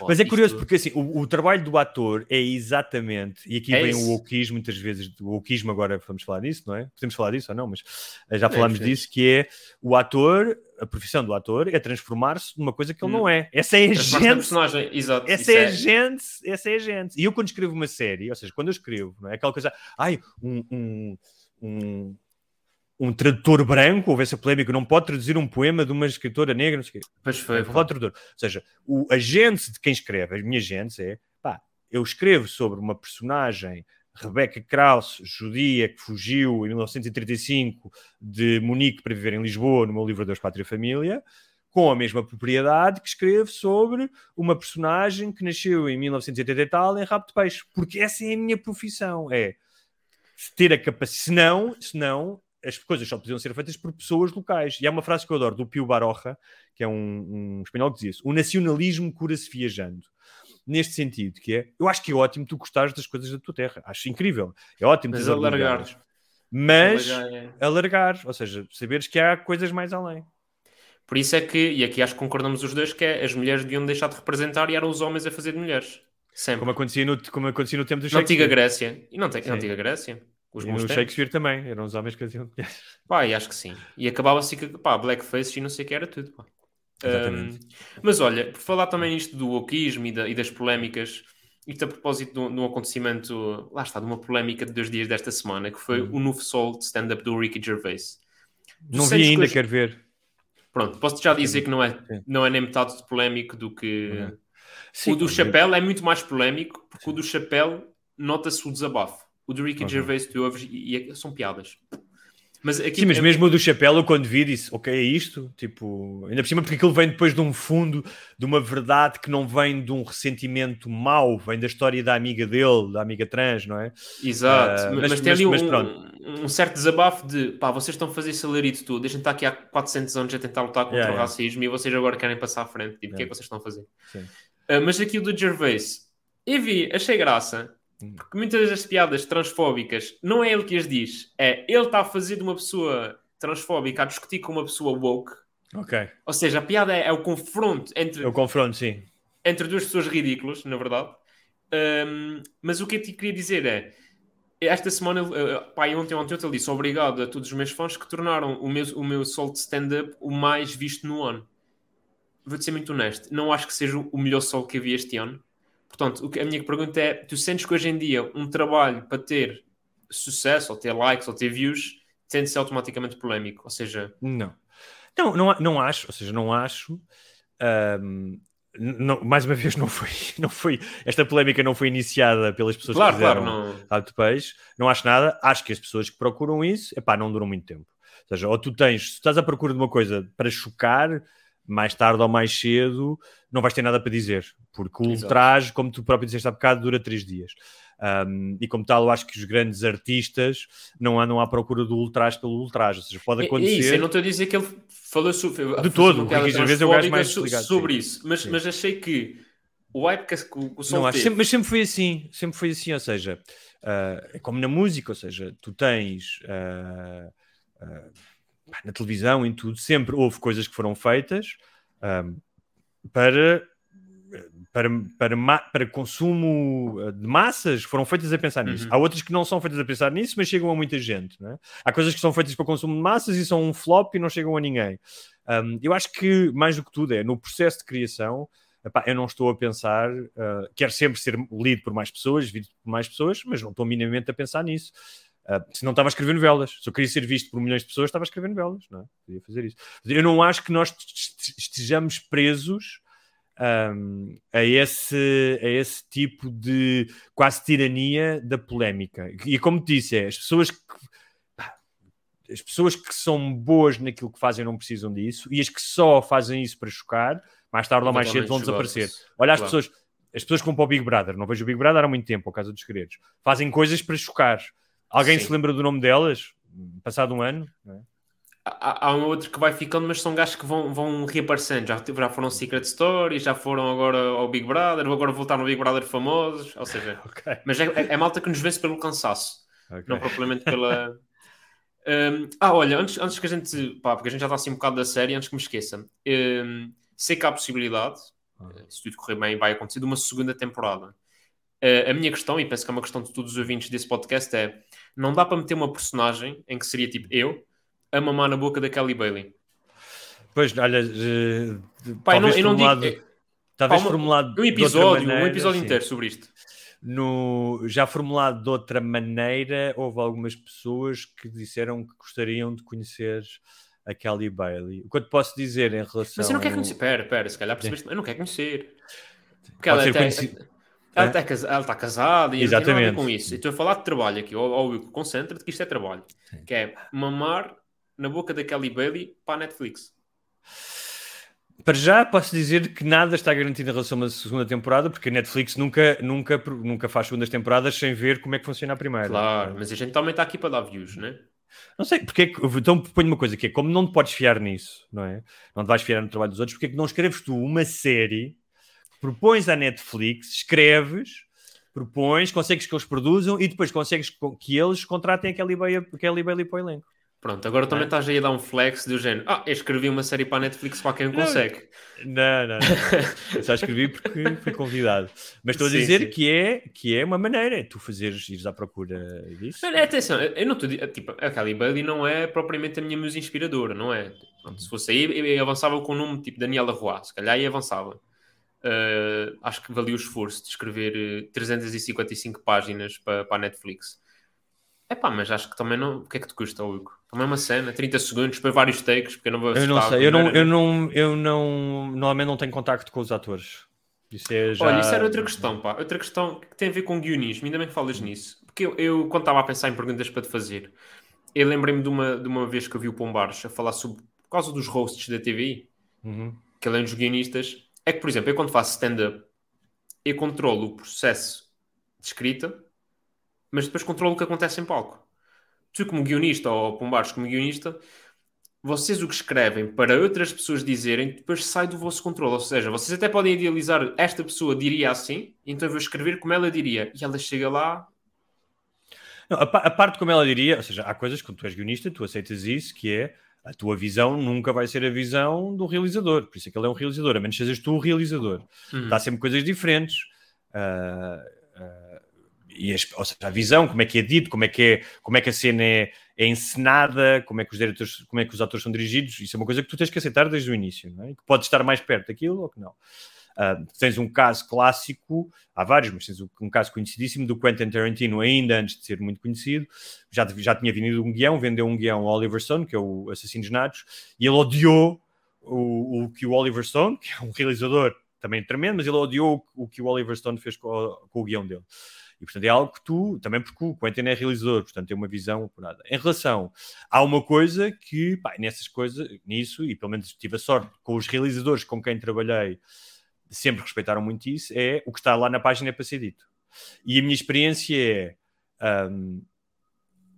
Mas é curioso porque assim, o, o, trabalho do ator é exatamente, e aqui é vem isso. o wokeismo, muitas vezes, o wokeismo agora vamos falar disso, não é? Podemos falar disso ou não, mas eh, já falámos é, disso, que é o ator, a profissão do ator é transformar-se numa coisa que ele hum. não é. Essa é a gente. personagem, exato. Essa é, é a gente, essa é a gente. E eu quando escrevo uma série, ou seja, quando eu escrevo, não é? Aquela coisa, ai, um, um, um um tradutor branco, houve essa polémica, não pode traduzir um poema de uma escritora negra, não sei o quê. Pois foi. Não pode tradutor. Ou seja, o agente de quem escreve, a minha agente é, pá, eu escrevo sobre uma personagem, Rebecca Krauss, judia, que fugiu em 1935 de Munique para viver em Lisboa, no meu livro Deus, Pátria e Família, com a mesma propriedade que escrevo sobre uma personagem que nasceu em 1980 e tal em Rabo de Peixe, porque essa é a minha profissão, é ter a capacidade, senão, senão as coisas só podiam ser feitas por pessoas locais. E há uma frase que eu adoro, do Pio Baroja, que é um, um espanhol que dizia isso: o nacionalismo cura-se viajando. Neste sentido, que é, eu acho que é ótimo tu gostares das coisas da tua terra. Acho incrível. É ótimo. Mas alargar. Mas alargar, é. alargar, ou seja, saberes que há coisas mais além. Por isso é que, e aqui acho que concordamos os dois, que é, as mulheres deviam deixar de representar e eram os homens a fazer de mulheres. Sempre. Como acontecia no, como acontecia no tempo do Na Antiga Grécia. E não tem, na Antiga Grécia. Os e no tempos. Shakespeare também, eram os homens que faziam Pá, e acho que sim. E acabava-se que, pá, blackface e não sei o que era tudo, pá. Um, mas olha, por falar também nisto do wokeismo e, da- e das polémicas, isto a propósito de um, de um acontecimento, lá está, de uma polémica de dois dias desta semana, que foi Hum. o novo sol de stand-up do Ricky Gervais. Tu Não vi ainda, hoje- quero ver. Pronto, posso já dizer que não é, Sim. não é nem metade de polémico do que. Uhum. Sim, o do mas- Chapéu é muito mais polémico, porque o do Chapéu nota-se o desabafo. O do Ricky Uhum. Gervais, tu ouves e, e são piadas. Mas aqui Sim, mas é- mesmo o do chapéu, eu quando vi disse, ok, é isto? Tipo, ainda por cima porque aquilo vem depois de um fundo, de uma verdade que não vem de um ressentimento mau, vem da história da amiga dele, da amiga trans, não é? Exato, Ah, mas, mas- mas tem ali mas um, um certo desabafo de pá, vocês estão a fazer salarito tudo, deixem estar aqui há 400 anos a tentar lutar contra Yeah, o yeah. racismo e vocês agora querem passar à frente. Tipo, o que é Yeah. que vocês estão a fazer? Sim. Ah, mas aqui o do Gervais, eu vi, achei graça. Porque muitas das piadas transfóbicas não é ele que as diz, é ele está a fazer de uma pessoa transfóbica a discutir com uma pessoa woke. Ok. Ou seja, a piada é, é o confronto entre Eu confronto, sim. entre duas pessoas ridículas, na verdade. Um, mas o que eu te queria dizer é, esta semana, uh, pá, ontem, ontem eu te disse obrigado a todos os meus fãs que tornaram o meu, o meu solo de stand-up o mais visto no ano. Vou-te ser muito honesto, não acho que seja o melhor solo que havia este ano. Portanto, a minha pergunta é, tu sentes que hoje em dia um trabalho para ter sucesso, ou ter likes, ou ter views, tem de ser automaticamente polémico? Ou seja, Não. Não, não, não acho, ou seja, não acho. ahm, não- mais uma vez, não foi, não foi. Esta polémica não foi iniciada pelas pessoas claro, que fizeram claro, não... Rabo de Peixe. Não acho nada. Acho que as pessoas que procuram isso, epá, não duram muito tempo. Ou seja, ou tu tens, se estás à procura de uma coisa para chocar, mais tarde ou mais cedo, não vais ter nada para dizer. Porque o ultraje, como tu próprio disseste há bocado, dura três dias. Um, e como tal, eu acho que os grandes artistas não andam à procura do ultraje pelo ultraje. Ou seja, pode É- é acontecer. isso, eu não estou a dizer que ele falou sobre, De todo, uma o piada Ricky Gervais é o gajo mais sobre sim. isso, mas, Sim. mas achei que o hype que, o, Sol Não, acho sempre- mas sempre foi assim, sempre foi assim, ou seja, ah, é como na música, ou seja, tu tens ah, pá, na televisão, em tudo, sempre houve coisas que foram feitas ah, para, para, para, para consumo ah, de massas, foram feitas a pensar nisso. Uhum. Há outras que não são feitas a pensar nisso, mas chegam a muita gente. é? Há coisas que são feitas para consumo de massas e são um flop e não chegam a ninguém. Um, eu acho que, mais do que tudo, é no processo de criação. epá, eu não estou a pensar, uh, quero sempre ser lido por mais pessoas, visto por mais pessoas, mas não estou minimamente a pensar nisso. Uh, se não estava a escrever novelas, se eu queria ser visto por milhões de pessoas, estava a escrever novelas, não é? Podia fazer isso. Eu não acho que nós est- estejamos presos um, a, esse, a esse tipo de quase tirania da polémica. E como te disse, é, as pessoas que as pessoas que são boas naquilo que fazem não precisam disso e as que só fazem isso para chocar, mais tarde ou mais cedo vão desaparecer. Olha as Claro. pessoas, as pessoas que vão para o Big Brother, não vejo o Big Brother há muito tempo, por causa dos segredos, fazem coisas para chocar. Alguém Sim. se lembra do nome delas? Passado um ano? não é? Há, há um outro que vai ficando, mas são gajos que vão, vão reaparecendo. Já, já foram Secret Story, já foram agora ao Big Brother, agora voltaram ao Big Brother famosos. Ou seja, Ok. mas é, é, é malta que nos vence pelo cansaço, ok. não propriamente pela. Um, ah, olha, antes, antes que a gente. Pá, porque a gente já está assim um bocado da série, antes que me esqueça. Um, sei que há a possibilidade, Ah. eh, se tudo correr bem, vai acontecer, de uma segunda temporada. Eh, a minha questão, e penso que é uma questão de todos os ouvintes desse podcast, é: não dá para meter uma personagem em que seria tipo eu a mamar na boca da Kelly Bailey. Pois, olha, eu não, eu não digo. formulado, eh, talvez uma- formulado Um episódio, um maneira, episódio sim. inteiro sobre isto. no, já formulado de outra maneira, houve algumas pessoas que disseram que gostariam de conhecer a Kelly Bailey. O que eu te posso dizer em relação. Mas eu não quero conhecer. Pera, pera, se calhar percebeste. Eu não quero conhecer. Porque Pode ela, até- conhecido. Ela, É? está casa- ela está casada e não Exatamente. com isso. E estou a falar de trabalho aqui. Ó, ó, Will, concentra-te que isto é trabalho. Que é mamar na boca da Kelly Bailey para a Netflix. Para já posso dizer que nada está garantido em relação a uma segunda temporada, porque a Netflix nunca, nunca, nunca faz segundas temporadas sem ver como é que funciona a primeira. Claro, mas a gente também está aqui para dar views, né? Não sei, porque é que, então ponho uma coisa que é como não te podes fiar nisso, não é? Não te vais fiar no trabalho dos outros, porque é que não escreves tu uma série propões à Netflix, escreves, propões, consegues que eles produzam e depois consegues co- que eles contratem a Kelly Bailey, a Kelly Bailey para o elenco. Pronto, agora também É. estás aí a dar um flex do género. Ah, eu escrevi uma série para a Netflix para quem Não. consegue. Não, não, não. Eu só escrevi porque fui convidado. Mas estou a Sim, dizer sim. Que, é, que é uma maneira, tu fazeres, ires à procura disso. Não, atenção, eu não estou. Tipo, a Kelly Bailey não é propriamente a minha musa inspiradora, não é? Pronto, se fosse aí, eu, avançava com o nome tipo Daniela Roy, se calhar aí avançava. Uh, acho que valia o esforço de escrever uh, 355 páginas para, a Netflix. É pá, mas acho que também não. O que é que te custa, Hugo? Também uma cena, 30 segundos, para vários takes, porque eu não vou Eu não sei, eu não, eu não, eu não, normalmente não tenho contacto com os atores. Isso é já... Olha, isso era outra questão, pá. Outra questão que tem a ver com guionismo, ainda bem que falas nisso. Porque eu, eu, quando estava a pensar em perguntas para te fazer, eu lembrei-me de uma, de uma vez que eu vi o Pombares a falar sobre, por causa dos hosts da TVI, Uhum. que ele é um dos guionistas. É que, por exemplo, eu quando faço stand-up, eu controlo o processo de escrita, mas depois controlo o que acontece em palco. Tu, como guionista, ou Pombares como guionista, vocês o que escrevem para outras pessoas dizerem, depois sai do vosso controle. Ou seja, vocês até podem idealizar esta pessoa diria assim, então eu vou escrever como ela diria. E ela chega lá. Não, a, a parte como ela diria, ou seja, há coisas que tu és guionista, tu aceitas isso, que é a tua visão nunca vai ser a visão do realizador, por isso é que ele é um realizador, a menos que sejas tu o realizador. Hum. Dá sempre coisas diferentes. ah, ah, e as- ou seja, a visão, como é que é dito, como é que, é, como é que a cena é, é encenada, como é, que os diretores, como é que os atores são dirigidos, isso é uma coisa que tu tens que aceitar desde o início, não é? que pode estar mais perto daquilo ou que não. Ah, tens um caso clássico, há vários, mas tens um, caso conhecidíssimo do Quentin Tarantino, ainda antes de ser muito conhecido, já, já tinha vindo um guião, vendeu um guião ao Oliver Stone, que é o Assassinos Natos, e ele odiou o, o que o Oliver Stone, que é um realizador também tremendo, mas ele odiou o, o que o Oliver Stone fez com, o- com o guião dele. E portanto é algo que tu, também porque o Quentin é realizador, portanto tem uma visão apurada. Em relação, há uma coisa que, pá, nessas coisas, nisso, e pelo menos tive a sorte com os realizadores com quem trabalhei, sempre respeitaram muito isso, é o que está lá na página é para ser dito. E a minha experiência é hum,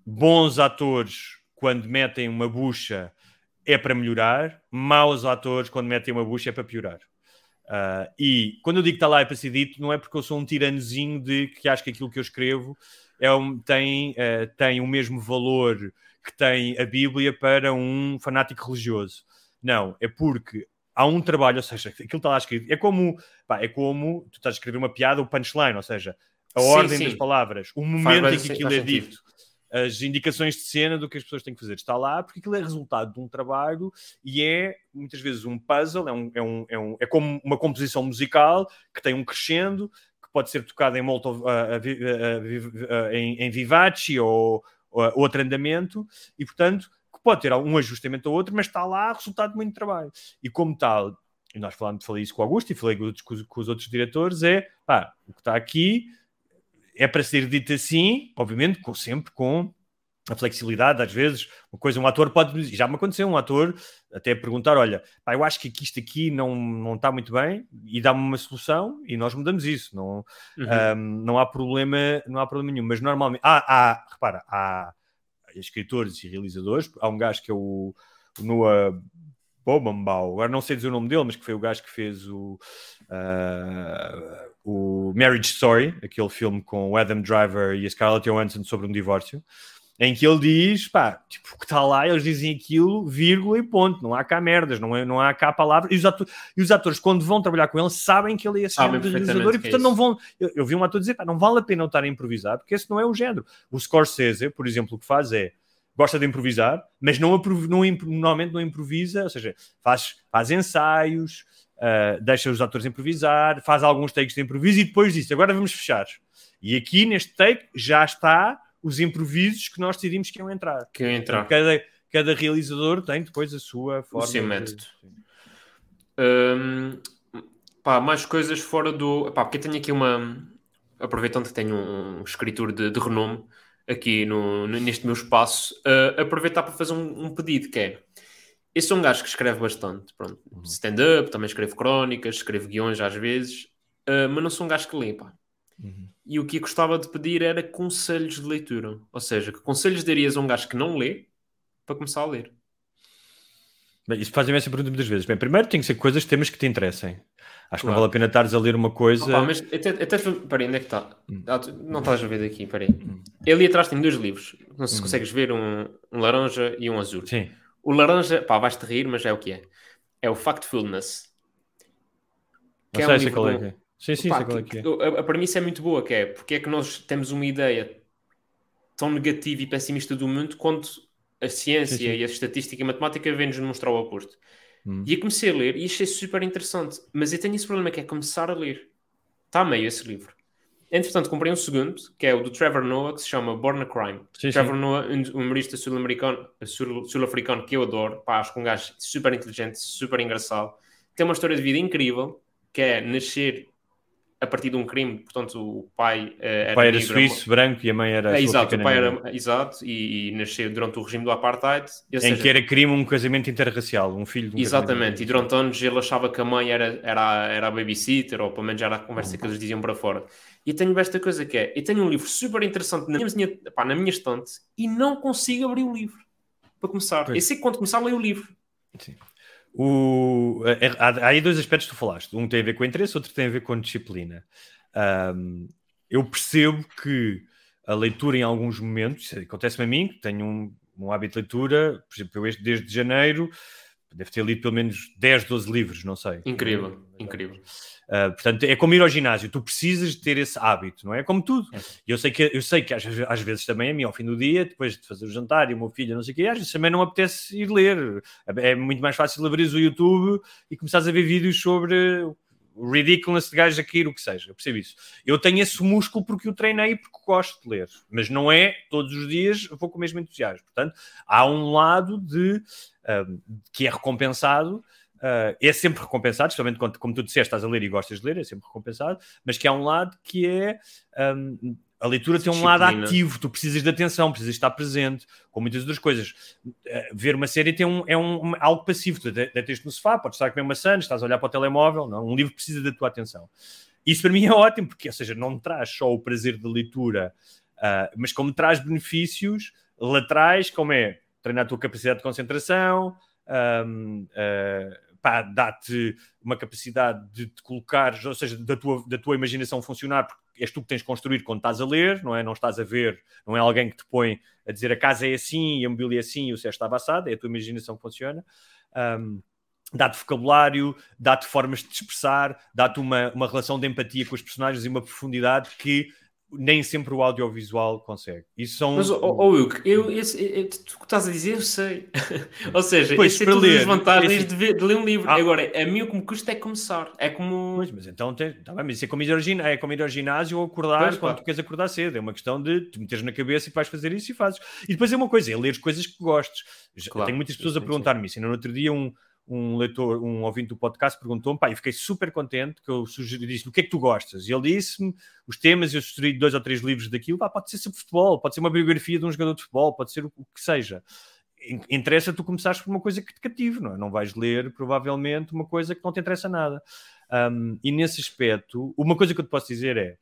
bons atores quando metem uma bucha é para melhorar, maus atores quando metem uma bucha é para piorar. Ah, e quando eu digo que está lá é para ser dito, não é porque eu sou um tiranozinho de que acho que aquilo que eu escrevo é um- tem, eh, tem o mesmo valor que tem a Bíblia para um fanático religioso. Não, é porque há um trabalho, ou seja, aquilo está lá escrito. É como, pá, é como tu estás a escrever uma piada, o punchline, ou seja, a Sim, ordem sim. das palavras, o Faz momento bem em que aquilo faz é sentido. dito as indicações de cena do que as pessoas têm que fazer. Está lá porque aquilo é resultado de um trabalho e é muitas vezes um puzzle, é, um, é, um, é, um, é como uma composição musical que tem um crescendo que pode ser tocado em, molto, ah, vi- ah, em, em vivace ou outro andamento e, portanto, que pode ter um ajustamento ou outro, mas está lá resultado de muito trabalho. E como tal, e nós falamos, falei isso com o Augusto e falei com, os- com com os outros diretores, é pá, o que está aqui é para ser dito assim, obviamente, com- sempre com a flexibilidade, às vezes, uma coisa, um ator pode, já me aconteceu, um ator até perguntar, olha, pá, eu acho que isto aqui não, não está muito bem, e dá-me uma solução, e nós mudamos isso, não, Uhum. um, não há problema, não há problema nenhum, mas normalmente, há, há repara, há escritores e realizadores, há um gajo que é o, o Noah Bobenbaum, agora não sei dizer o nome dele, mas que foi o gajo que fez o, ah, o Marriage Story, aquele filme com o Adam Driver e a Scarlett Johansson sobre um divórcio, em que ele diz, pá, tipo, o que está lá, eles dizem aquilo, vírgula e ponto, não há cá merdas, não, é, não há cá palavras, e os, atores, e os atores, quando vão trabalhar com ele, sabem que ele é de perfeitamente realizador, e é portanto não isso. vão, eu, eu vi um ator dizer, pá, não vale a pena eu estar a improvisar, porque esse não é o género. O Scorsese, por exemplo, o que faz é, gosta de improvisar, mas não, não normalmente não improvisa, ou seja, faz, faz ensaios, ah, deixa os atores improvisar, faz alguns takes de improviso e depois diz, agora vamos fechar. E aqui neste take já está os improvisos que nós decidimos que iam entrar. Que eu entrar. Cada, cada realizador tem depois a sua forma. seu de- método. Hum, pá, mais coisas fora do. Pá, porque eu tenho aqui uma. Aproveitando que tenho um, escritor de, de renome aqui no, neste meu espaço, uh, aproveitar para fazer um, um pedido que é. Eu sou um gajo que escreve bastante, pronto, Uhum. stand-up, também escrevo crónicas, escrevo guiões às vezes, uh, mas não sou um gajo que lê, pá. Uhum. E o que eu gostava de pedir era conselhos de leitura. Ou seja, que conselhos darias a um gajo que não lê para começar a ler? Bem, isso fazem essa pergunta muitas vezes. Bem, primeiro tem que ser coisas, temas que te interessem. Acho que não Claro. vale a pena estares a ler uma coisa. Opa, mas até, até peraí, onde é que está? Hum. Ah, não estás a ver daqui, peraí. Eu ali atrás tenho dois livros. não sei se Hum. consegues ver um, um laranja e um azul. Sim. O laranja, pá, vais-te rir, mas é o que é. É o Factfulness. Não sei se livro qual é de um- que é. Sim, sim, Pá, sei é que- que é. que- a, a premissa é muito boa, que é porque é que nós temos uma ideia tão negativa e pessimista do mundo quando a ciência Sim, sim. e a estatística e a matemática vêm-nos mostrar o oposto. Hum. E eu comecei a ler e achei super interessante, mas eu tenho esse problema que é começar a ler. Está meio esse livro. Entretanto, comprei um segundo, que é o do Trevor Noah, que se chama Born a Crime. Sim, Trevor. Noah, um humorista sul-americano, sul- sul-africano que eu adoro, pá, acho que um gajo super inteligente, super engraçado. Tem uma história de vida incrível, que é nascer a partir de um crime, portanto o pai eh, era O pai era negro, suíço, branco e a mãe era é, exato, o pai era exato e, e nasceu durante o regime do apartheid. Em seja, que era crime um casamento interracial, um filho de um Exatamente, e durante anos ele achava que a mãe era, era, era a babysitter, ou pelo menos era a conversa que eles diziam para fora. E tenho esta coisa que é: eu tenho um livro super interessante na minha, pá, na minha estante e não consigo abrir o livro para começar. Pois. Eu sei que quando começar, leio o livro. O, é- há, há aí dois aspectos que tu falaste. Um tem a ver com interesse, outro tem a ver com disciplina. Ahm, eu percebo que a leitura em alguns momentos, acontece-me a mim, tenho um, um hábito de leitura, por exemplo, eu desde janeiro, devo ter lido pelo menos 10, 12 livros, não sei. Incrível, incrível. Uh, portanto, é como ir ao ginásio, tu precisas de ter esse hábito, não é? Como tudo. É. E eu sei que, eu sei que às, às vezes também a mim, ao fim do dia, depois de fazer o jantar e o meu filho, não sei o quê, às vezes também não apetece ir ler. É muito mais fácil abrir o YouTube e começares a ver vídeos sobre ridiculous de gajos a cair, o que seja. Eu percebo isso. Eu tenho esse músculo porque o treinei e porque gosto de ler. Mas não é todos os dias vou com o mesmo entusiasmo. Portanto, há um lado de um, que é recompensado Uh, é sempre recompensado, especialmente quando, como tu disseste, estás a ler e gostas de ler, é sempre recompensado, mas que há um lado que é um, a leitura tem um lado ativo, tu precisas de atenção, precisas estar presente, com muitas outras coisas. Uh, ver uma série tem um, é um, algo passivo, tu de- deitas no sofá, podes estar a comer maçã, estás a olhar para o telemóvel, não? um livro precisa da tua atenção. Isso para mim é ótimo, porque, ou seja, não me traz só o prazer da leitura, uh, mas como traz benefícios laterais, como é treinar a tua capacidade de concentração, um, uh, pá, dá-te uma capacidade de te colocar, ou seja, da tua, da tua imaginação funcionar, porque és tu que tens de construir quando estás a ler, não é? Não estás a ver, não é alguém que te põe a dizer a casa é assim, e a mobília é assim, e o céu está abaçado, é a tua imaginação que funciona. Um, dá-te vocabulário, dá-te formas de te expressar, dá-te uma, uma relação de empatia com os personagens e uma profundidade que nem sempre o audiovisual consegue. Isso são... Mas, oh, oh, Hugo, eu, esse, eu- tu que estás a dizer, eu sei. Ou seja, Pois, para todas ler, as vantagens esse- de, ver- de ler um livro. Ah. Agora, a mim o que me custa é começar. É como. Pois, mas então tem, tá bem, mas isso é como ir ao ginásio, é como ir ao ginásio ou acordar Pois, quando pá. tu queres acordar cedo. É uma questão de te meteres na cabeça e vais fazer isso e fazes. E depois é uma coisa, é ler coisas que gostes. Claro, Tenho muitas pessoas a perguntar-me isso. E no outro dia um, um leitor, um ouvinte do podcast perguntou-me, pá, e fiquei super contente que eu sugeri, disse o que é que tu gostas? E ele disse-me os temas, eu sugeri dois ou três livros daquilo, pá, pode ser sobre futebol, pode ser uma biografia de um jogador de futebol, pode ser o, que seja. In- Interessa tu começares por uma coisa que te cative, não é? Não vais ler, provavelmente, uma coisa que não te interessa nada. Um, e nesse aspecto, uma coisa que eu te posso dizer é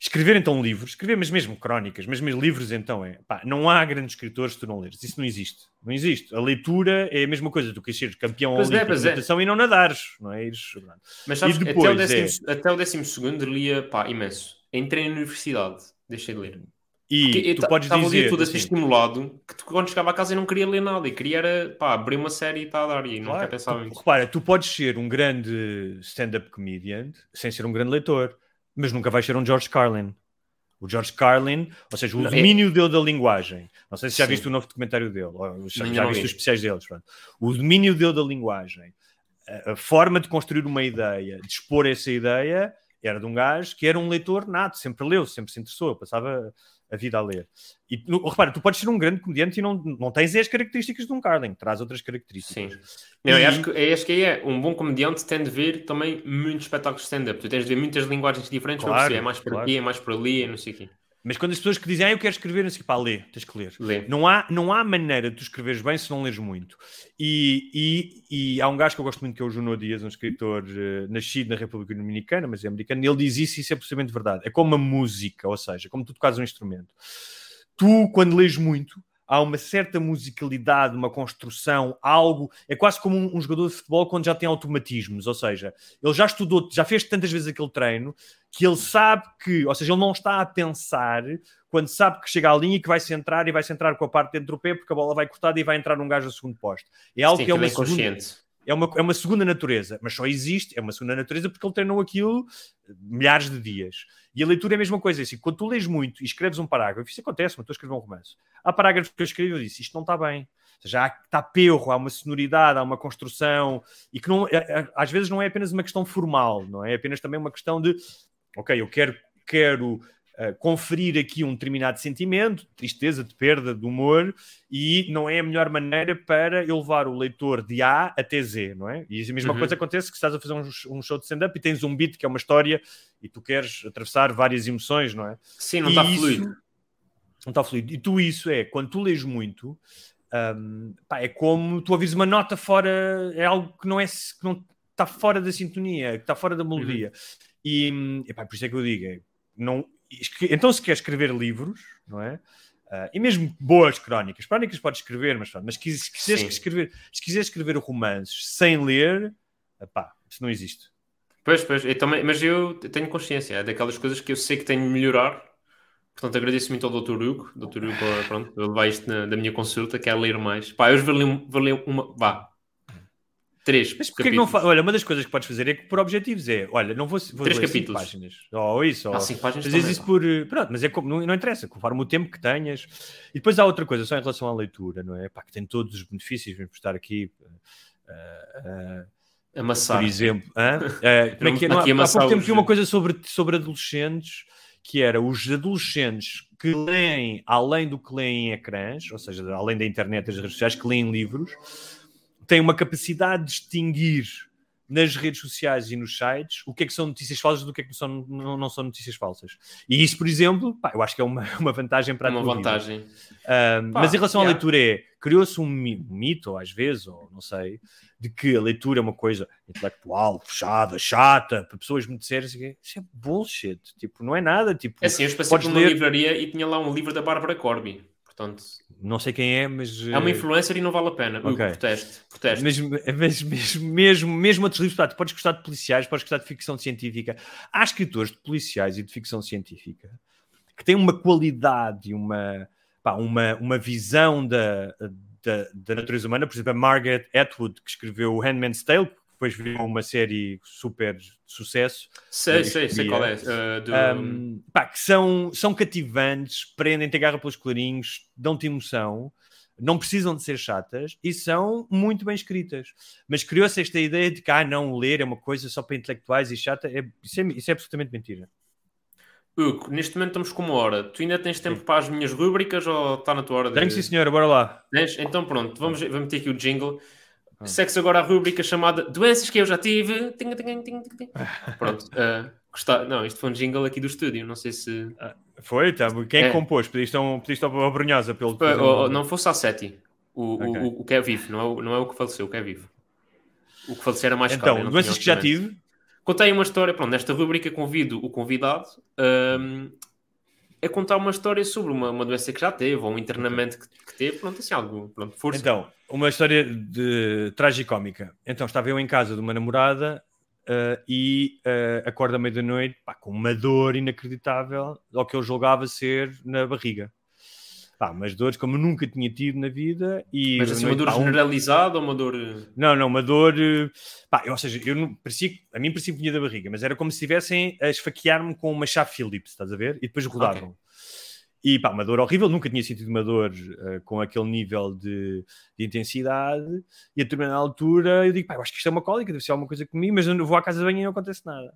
escrever então um livro, escrever, mas mesmo crónicas, mas mesmo livros então é, pá, não há grandes escritores se tu não leres, isso não existe, não existe. A leitura é a mesma coisa, tu queres ser campeão Pois é, olímpico de é. natação e não nadares, não é? Ires. Mas sabes, E que até, depois, o décimo, até o décimo segundo lia, pá, imenso. Entrei na universidade, deixei de ler. E Porque tu podes estava dizer, todo a ser assim, estimulado que tu, quando chegava a casa eu não queria ler nada e queria era, pá, abrir uma série e estar a dar e nunca Claro, pensava tu, nisso. repara, tu podes ser um grande stand-up comedian sem ser um grande leitor, mas nunca vais ser um George Carlin. O George Carlin, ou seja, o Não, é- domínio dele da linguagem. Não sei se já Sim. viste o novo documentário dele, ou já, já viste vi. os especiais deles. pronto. O domínio dele da linguagem, a, a forma de construir uma ideia, de expor essa ideia, era de um gajo que era um leitor nato, sempre leu, sempre se interessou, passava a vida a ler. E no- repara, tu podes ser um grande comediante e não, não tens as características de um Carlin, traz outras características. Sim. E- eu acho que, eu acho que aí é. Um bom comediante tem de ver também muitos espetáculos de stand-up. Tu tens de ver muitas linguagens diferentes para Claro, perceber. É mais por claro. aqui, é mais por ali, é não sei o quê. Mas quando as pessoas que dizem, ah, eu quero escrever, não sei pá, lê, tens que ler. Lê. Não há, não há maneira de tu escreveres bem se não leres muito. E, e, e há um gajo que eu gosto muito que é o Junô Dias, um escritor eh, nascido na República Dominicana, mas é americano, e ele diz isso e isso é absolutamente verdade. É como a música, ou seja, como tu tocas um instrumento. Tu, quando lês muito, há uma certa musicalidade, uma construção, algo. É quase como um, um, jogador de futebol quando já tem automatismos, ou seja, ele já estudou, já fez tantas vezes aquele treino que ele sabe que, ou seja, ele não está a pensar quando sabe que chega à linha e que vai centrar e vai centrar com a parte dentro do pé porque a bola vai cortada e vai entrar num gajo a segundo posto. É algo Sim, que é uma segunda. É uma, é uma segunda natureza, mas só existe, é uma segunda natureza porque ele treinou aquilo milhares de dias. E a leitura é a mesma coisa, é assim, quando tu lês muito e escreves um parágrafo, isso acontece, mas estou a escrever um romance. Há parágrafos que eu escrevi e eu disse, isto não está bem. Ou seja, está perro, há uma sonoridade, há uma construção, e que não, é- é- às vezes não é apenas uma questão formal, não é? É apenas também uma questão de, ok, eu quero, quero eh, conferir aqui um determinado sentimento, de tristeza, de perda, de humor, e não é a melhor maneira para eu levar o leitor de A até Z, não é? E a mesma Uhum. coisa acontece que estás a fazer um, um show de stand-up e tens um beat que é uma história e tu queres atravessar várias emoções, não é? Sim, não está fluido. Não está fluido. E tu isso é, quando tu lês muito, hum, pá, é como tu ouvires uma nota fora, é algo que não é que não está fora da sintonia, que está fora da melodia. E hum, epá, por isso é que eu digo, é, não, então se quer escrever livros, não é? Ah, e mesmo boas crónicas, crónicas podes escrever, mas, mas se, se quiseres escrever, se quiseres escrever romances sem ler, epá, isso não existe. Pois, pois, eu também, mas eu tenho consciência, é daquelas coisas que eu sei que tenho de melhorar. Portanto, agradeço muito ao Dr. Hugo. Dr. Hugo, pronto, eu levar isto na, da minha consulta, quero ler mais. Pá, eu hoje vou ler, vou ler uma. Vá. Três. Mas porquê que não fa... Olha, uma das coisas que podes fazer é que por objetivos é, olha, não vou, vou Três ler cinco capítulos. páginas, ou isso, ou Ah, cinco páginas fazes também, isso por, eh, pronto, mas é como, não, não interessa, conforme o tempo que tenhas. E depois há outra coisa, só em relação à leitura, não é? Pá, que tem todos os benefícios, vamos estar aqui, eh, eh, Amassar. por exemplo, hã? Como é que é? Não, há, há amassar pouco tempo vi uma coisa sobre, sobre adolescentes, que era os adolescentes que leem além do que leem em ecrãs, ou seja, além da internet e das redes sociais, que leem livros, têm uma capacidade de distinguir nas redes sociais e nos sites o que é que são notícias falsas do que é que são, não, não são notícias falsas. E isso, por exemplo, pá, eu acho que é uma, uma vantagem para a Uma tua vida. vantagem. Pá, mas em relação à yeah. leitura é, criou-se um mi- mito, às vezes, ou não sei, de que a leitura é uma coisa intelectual, fechada, chata, para pessoas muito sérias. e Isso é bullshit. Tipo, não é nada. Tipo, É assim, eu passei por uma ler- livraria e tinha lá um livro da Bárbara Corby. Portanto, não sei quem é, mas... é uma eh, influencer e não vale a pena. Hugo, ok. protesto. Protesto. Mesmo, mesmo, mesmo, mesmo outros livros, tu podes gostar de policiais, podes gostar de ficção científica. Há escritores de policiais e de ficção científica que têm uma qualidade e uma, pá, uma, uma visão da, da, da natureza humana. Por exemplo, a Margaret Atwood, que escreveu o Handmaid's Tale, depois virou uma série super de sucesso. sei, sei, sei escrevia. qual é. Uh, do- Um, pá, que são, são cativantes, prendem-te a garra pelos colarinhos, dão-te emoção, não precisam de ser chatas e são muito bem escritas. Mas criou-se esta ideia de que, ah, não, ler é uma coisa só para intelectuais e chata. É, isso, é, isso é absolutamente mentira. Hugo, neste momento estamos com uma hora. Tu ainda tens tempo para as minhas rúbricas ou está na tua hora de... Tenho sim, senhora, bora lá. Tens? Então pronto, vamos, vamos ter aqui o jingle. Ah. Segue-se agora a rúbrica chamada Doenças que eu já tive. Ting, ting, ting, ting, ting. Pronto. uh, gostar... Não, isto foi um jingle aqui do estúdio. Não sei se... Foi, tá. Quem é É. que compôs? Pediste, um, pediste ao Brunhosa pelo. Uh, oh, oh, não fosse a Seti. O, o- Ok. o, o que é vivo, não é o, não é o que faleceu, o que é vivo. O que faleceu era mais caro. eu Então, doenças que já tive. Contei uma história, pronto, nesta rubrica convido o convidado hum, a contar uma história sobre uma, uma doença que já teve, ou um internamento que, que teve, pronto, assim, algo, pronto, força. Então, uma história de tragicómica. Então, estava eu em casa de uma namorada eh, e uh, acordo à meia-noite com uma dor inacreditável ao que eu julgava ser na barriga. Pá, umas dores como eu nunca tinha tido na vida. E Mas assim, uma dor pá, um- generalizada ou uma dor... eh, Não, não, uma dor. eh, Pá, eu, ou seja, eu não, parecia, a mim parecia que vinha da barriga, mas era como se estivessem a esfaquear-me com uma chave Phillips, estás a ver? E depois rodavam. E pá, uma dor horrível, nunca tinha sentido uma dor eh, com aquele nível de, de intensidade. E a determinada altura eu digo, pá, eu acho que isto é uma cólica, deve ser alguma coisa comigo, mas eu vou à casa de banho e não acontece nada.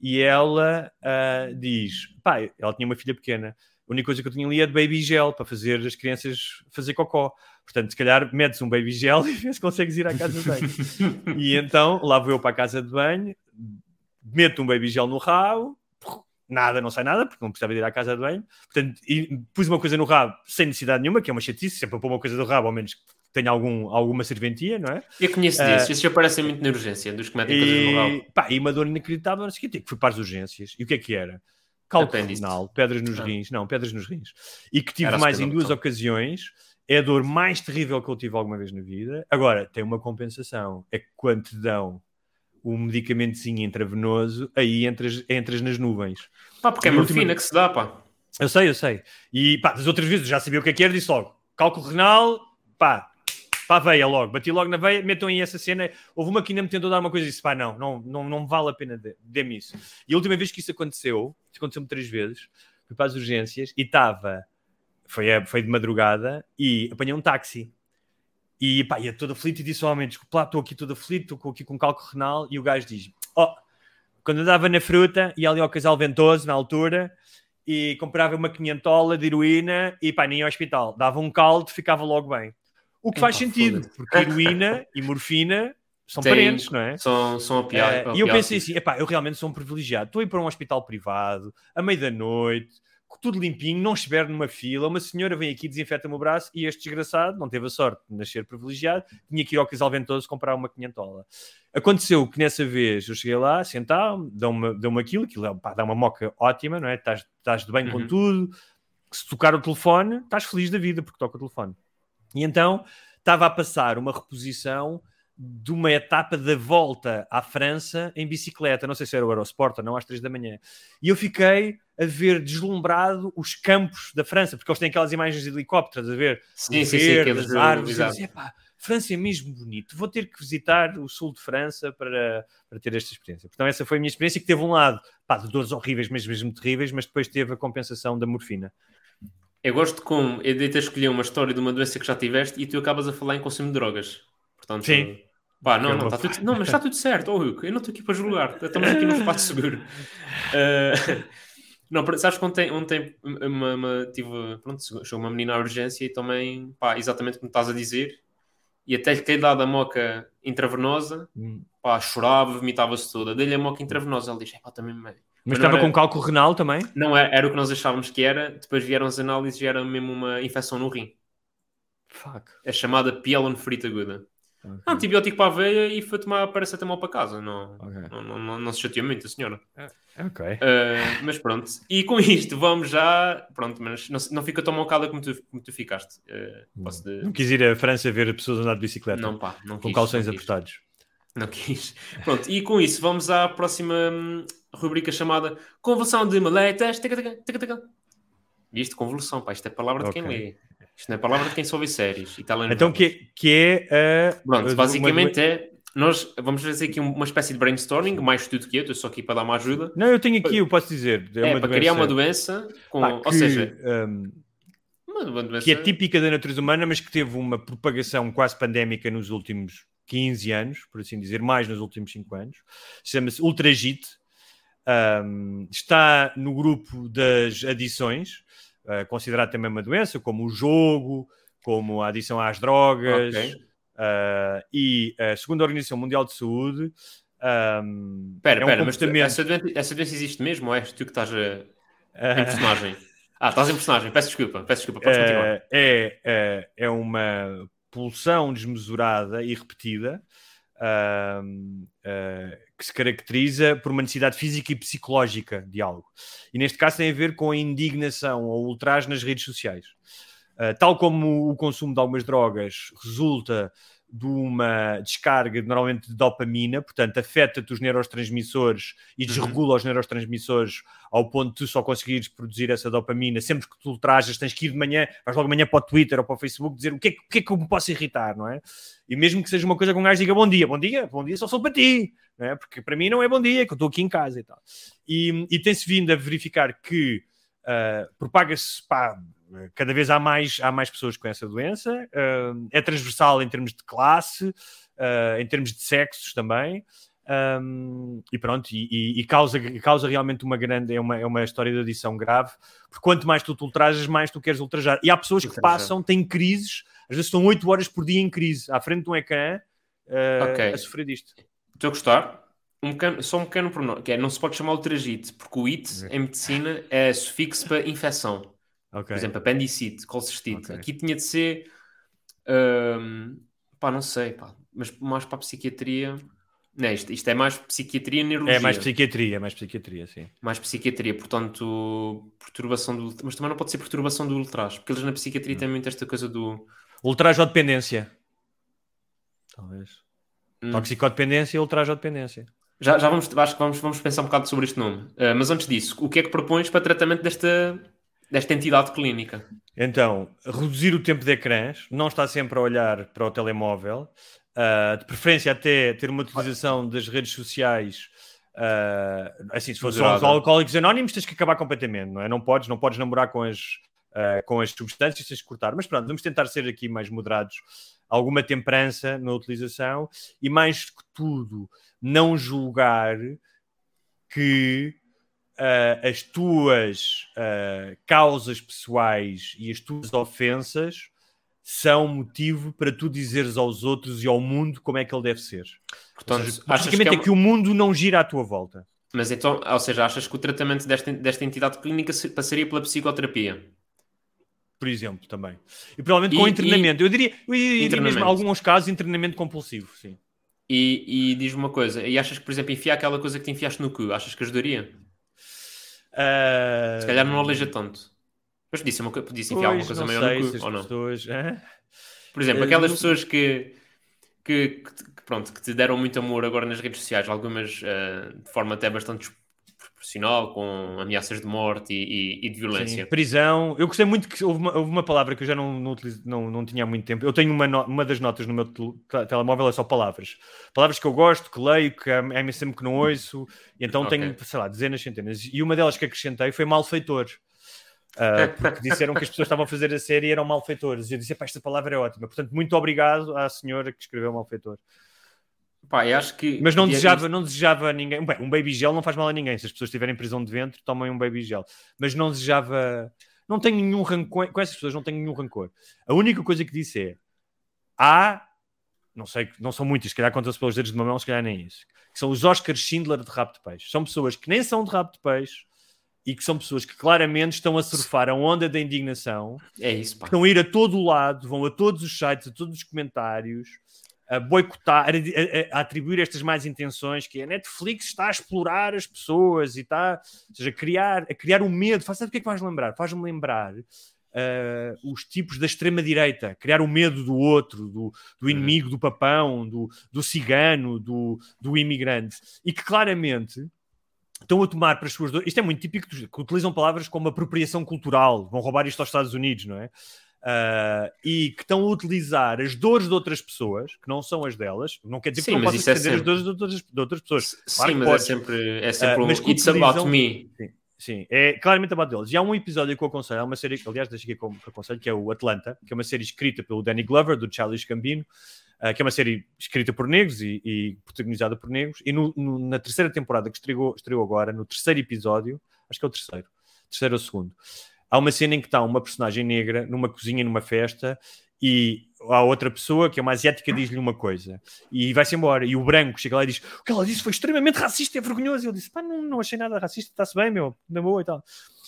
E ela ah, diz, pá, ela tinha uma filha pequena. A única coisa que eu tinha ali é de baby gel para fazer as crianças fazer cocó. Portanto, se calhar metes um baby gel e vês se consegues ir à casa de banho. e então lá vou eu para a casa de banho, meto um baby gel no rabo, nada, não sai nada, porque não precisava de ir à casa de banho. Portanto, e pus uma coisa no rabo sem necessidade nenhuma, que é uma chatice, sempre para pôr uma coisa no rabo, ao menos que tenha algum, alguma serventia, não é? Eu conheço Ah. desses, esses aparecem muito na urgência, dos que metem coisas no rabo. E, pá, e uma dor inacreditável, não sei o que, fui para as urgências. E o que é que era? Cálculo renal, pedras nos Ah. rins, não, pedras nos rins. E que tive Era mais em duas ocasiões é a dor mais terrível que eu tive alguma vez na vida. Agora, tem uma compensação. É que quando te dão um medicamentozinho intravenoso, aí entras, entras nas nuvens. Pá, porque é E a última- morfina que se dá, pá. Eu sei, eu sei. E pá, das outras vezes já sabia o que é que era, disse logo: cálculo renal, pá, a veia logo. Bati logo na veia, metam aí essa cena. Houve uma que ainda me tentou dar uma coisa e disse: pá, não, não, não, não vale a pena, dê- dê-me isso. E a última vez que isso aconteceu, isso aconteceu-me três vezes, fui para as urgências e estava, foi, a- foi de madrugada e apanhei um táxi. E pá, ia todo aflito e disse ao homem: desculpa lá, estou aqui todo aflito, estou aqui com cálculo renal. E o gajo diz: ó, quando andava na fruta, ia ali ao Casal Ventoso, na altura, e comprava uma quinhentola de heroína e pá, nem ia ao hospital. Dava um caldo, ficava logo bem. O que faz sentido, porque heroína e morfina são Tem- parentes, não é? São, são a piada. Eh, e eu pensei assim, epá, eu realmente sou um privilegiado. Estou a ir para um hospital privado, à meia da noite, tudo limpinho, não estiver numa fila. Uma senhora vem aqui, desinfeta-me o braço e este desgraçado, não teve a sorte de nascer privilegiado, tinha que ir ao Casal Ventoso comprar uma quinhentola. Aconteceu que nessa vez eu cheguei lá, sentar-me, dão-me dão aquilo, aquilo é, pá, dá uma moca ótima, não é? Estás, estás de bem com Uhum. tudo. Se tocar o telefone, estás feliz da vida porque toca o telefone. E então estava a passar uma reposição de uma etapa da volta à França em bicicleta. Não sei se era o Eurosport ou não, às três da manhã. E eu fiquei a ver deslumbrado os campos da França, porque eles têm aquelas imagens de helicópteros, a ver Sim, sim, sim. verde, aqueles as árvores. Exato. disse, "Epá, França é mesmo bonito. Vou ter que visitar o sul de França para, para ter esta experiência. Portanto, essa foi a minha experiência que teve um lado pá, de dores horríveis, mesmo, mesmo terríveis, mas depois teve a compensação da morfina. Eu gosto de como eu dei-te a escolher uma história de uma doença que já tiveste e tu acabas a falar em consumo de drogas. Portanto, Sim. Pá, não, não, tá tudo, não, mas está tudo certo. Oh, Hugo, eu não estou aqui para julgar. Estamos aqui num espaço seguro. Eh, não, sabes que ontem, ontem uma, uma, tive, pronto, chegou uma menina à urgência e também, pá, exatamente como estás a dizer, e até lhe caí dado a moca intravenosa, Hum. pá, chorava, vomitava-se toda. Dei-lhe a moca intravenosa. Ele diz, pá, também me... Mas Mas estava era- com cálculo renal também? Não era, era o que nós achávamos que era. Depois vieram as análises e era mesmo uma infecção no rim. Fuck. É chamada pielon ferita aguda. Ok. Ah, antibiótico para a veia e foi tomar paracetamol para casa. Não, Ok. não, não, não, não se chateou muito, a senhora. Ok. Ah, mas pronto. E com isto vamos já... Pronto, mas não, não fica tão mocada como tu, como tu ficaste. Posso de... Não quis ir à França ver pessoas andar de bicicleta Não, pá. Não com quis, calções não quis. apertados. Não quis. Pronto, e com isso vamos à próxima hum, rubrica chamada Conversão de maletas. Taca, taca, taca, taca. Isto, convolução, pá, isto é palavra de quem lê. Isto não é palavra de quem vê séries. Então, que, que é a. Pronto, basicamente é. Nós vamos fazer aqui uma espécie de brainstorming, mais tudo que eu, estou só aqui para dar uma ajuda. Não, eu tenho aqui, eu posso dizer. É, uma para criar uma doença, com, pá, ou que, seja, uma, uma doença. que é típica da natureza humana, mas que teve uma propagação quase pandémica nos últimos 15 anos, por assim dizer, mais nos últimos 5 anos. Chama-se Ultragite. Hum, está no grupo das adições, uh, considerado também uma doença, como o jogo, como a adição às drogas. Ok. uh, e, uh, segundo a Organização Mundial de Saúde, um, Espera, é um espera, mas tu- comportamento- essa, doença, essa doença existe mesmo ou és tu que estás a- em Ah, personagem? Ah, estás em personagem, peço desculpa, peço desculpa, podes continuar. é, é, é, é uma pulsão desmesurada e repetida ahm, ah, que se caracteriza por uma necessidade física e psicológica de algo. E neste caso tem a ver com a indignação ou ultraje nas redes sociais. Ah, tal como o consumo de algumas drogas resulta de uma descarga normalmente de dopamina, portanto afeta-te os neurotransmissores e desregula os neurotransmissores ao ponto de tu só conseguires produzir essa dopamina sempre que tu ultrajas, tens que ir de manhã, vais logo de manhã para o Twitter ou para o Facebook dizer o que é, que- o que, é que eu me posso irritar, não é? E mesmo que seja uma coisa que um gajo diga bom dia, bom dia, bom dia só sou para ti, não é? Porque para mim não é bom dia, que eu estou aqui em casa e tal. E, e tem-se vindo a verificar que ah, propaga-se, pá, cada vez há mais, há mais pessoas com essa doença, ah, é transversal em termos de classe, ah, em termos de sexos também. Um, e pronto, e, e- causa, causa realmente uma grande, é uma, é uma história de adição grave, porque quanto mais tu te ultrajas, mais tu queres ultrajar. E há pessoas que passam, têm crises, às vezes estão 8 horas por dia em crise, à frente de um ecrã, uh, Ok. a sofrer disto. Estou a gostar. Um pequeno- só um pequeno pormenor, que é, não se pode chamar ultragite, porque o it, em medicina, é sufixo para infecção. Ok. Por exemplo, apendicite, colcistite. Ok. Aqui tinha de ser, hum, pá, não sei, pá, mas mais para a psiquiatria. Não, isto, isto é mais psiquiatria neurologia. É mais psiquiatria, é mais psiquiatria, sim. Mais psiquiatria, portanto, perturbação do. Mas também não pode ser perturbação do ultraje, porque eles na psiquiatria têm muito esta coisa do. Ultraje ou dependência. Talvez. Hum. Toxicodependência ultraje ou dependência. Já, já vamos, acho que vamos, vamos pensar um bocado sobre este nome. Uh, mas antes disso, o que é que propões para tratamento desta, desta entidade clínica? Então, reduzir o tempo de ecrãs, não está sempre a olhar para o telemóvel, uh, de preferência até ter uma utilização das redes sociais. Uh, assim, se for só os alcoólicos anónimos, tens que acabar completamente, não é? Não podes, não podes namorar com as, uh, com as substâncias, tens que cortar. Mas pronto, vamos tentar ser aqui mais moderados, alguma temperança na utilização e mais que tudo, não julgar que uh, as tuas uh, causas pessoais e as tuas ofensas são motivo para tu dizeres aos outros e ao mundo como é que ele deve ser. Portanto, seja, basicamente que é, é, que o mundo não gira à tua volta. Mas então, ou seja, achas que o tratamento desta, desta entidade clínica passaria pela psicoterapia? Por exemplo, também. E provavelmente e, com internamento. E... Eu diria, eu diria mesmo, em alguns casos, internamento compulsivo, sim. E, e diz-me uma coisa, e achas que, por exemplo, enfiar aquela coisa que te enfiaste no cu, achas que ajudaria? Uh... Se calhar não aleija tanto. Mas podia, uma, podia enfiar alguma coisa maior sei, no cu, ou não? Pessoas... Por exemplo, aquelas pessoas que, que, que, pronto, que te deram muito amor agora nas redes sociais, algumas uh, de forma até bastante desproporcional, com ameaças de morte e, e, e de violência. Sim, prisão. Eu gostei muito que houve uma, houve uma palavra que eu já não, não, utilizo, não, não tinha há muito tempo. Eu tenho uma, no, uma das notas no meu telemóvel, é só palavras. Palavras que eu gosto, que leio, que é, sempre que não ouço, e então okay. tenho, sei lá, dezenas, centenas. E uma delas que acrescentei foi malfeitor. Uh, porque disseram que as pessoas estavam a fazer a série e eram malfeitores. E eu disse, esta palavra é ótima. Portanto, muito obrigado à senhora que escreveu malfeitor. Pá, acho que... Mas não desejava, não desejava ninguém. Bem, um baby gel não faz mal a ninguém. Se as pessoas estiverem prisão de ventre, tomem um baby gel. Mas não desejava. Não tenho nenhum rancor. Com essas pessoas não tenho nenhum rancor. A única coisa que disse é: há. Não sei, não são muitas, se calhar conta-se pelos dedos de uma mão, se calhar nem isso. Que são os Oscar Schindler de rabo de peixe. São pessoas que nem são de rabo de peixe, e que são pessoas que claramente estão a surfar a onda da indignação. É isso, pá. Estão a ir a todo o lado, vão a todos os sites, a todos os comentários, a boicotar, a, a, atribuir estas más intenções, que a Netflix está a explorar as pessoas e está, ou seja, a criar, a criar o um medo. Faz, sabe o que é que vais lembrar? Faz-me lembrar uh, os tipos da extrema-direita, criar o medo do outro, do, do uhum. inimigo, do papão, do, do cigano, do, do imigrante, e que claramente estão a tomar para as suas dores. Isto é muito típico que utilizam palavras como apropriação cultural, vão roubar isto aos Estados Unidos, não é? Uh, e que estão a utilizar as dores de outras pessoas, que não são as delas, não quer dizer sim, que não possam defender é sempre... as dores de outras, de outras pessoas. Claro sim, mas é sempre, é sempre uh, um mas it's about me. Sim, sim, é claramente about deles. E há um episódio que eu aconselho, há uma série, aliás, deixa aqui que aconselho, que é o Atlanta, que é uma série escrita pelo Danny Glover, do Charlie Gambino, uh, que é uma série escrita por negros e, e protagonizada por negros, e no, no, na terceira temporada que estreou, estreou agora, no terceiro episódio, acho que é o terceiro, terceiro ou segundo, há uma cena em que está uma personagem negra numa cozinha, numa festa, e a outra pessoa, que é uma asiática, diz-lhe uma coisa e vai-se embora. E o branco chega lá e diz: O que ela disse foi extremamente racista, é vergonhoso. E ele disse: Pá, não, não achei nada racista, está-se bem, meu, na boa e tal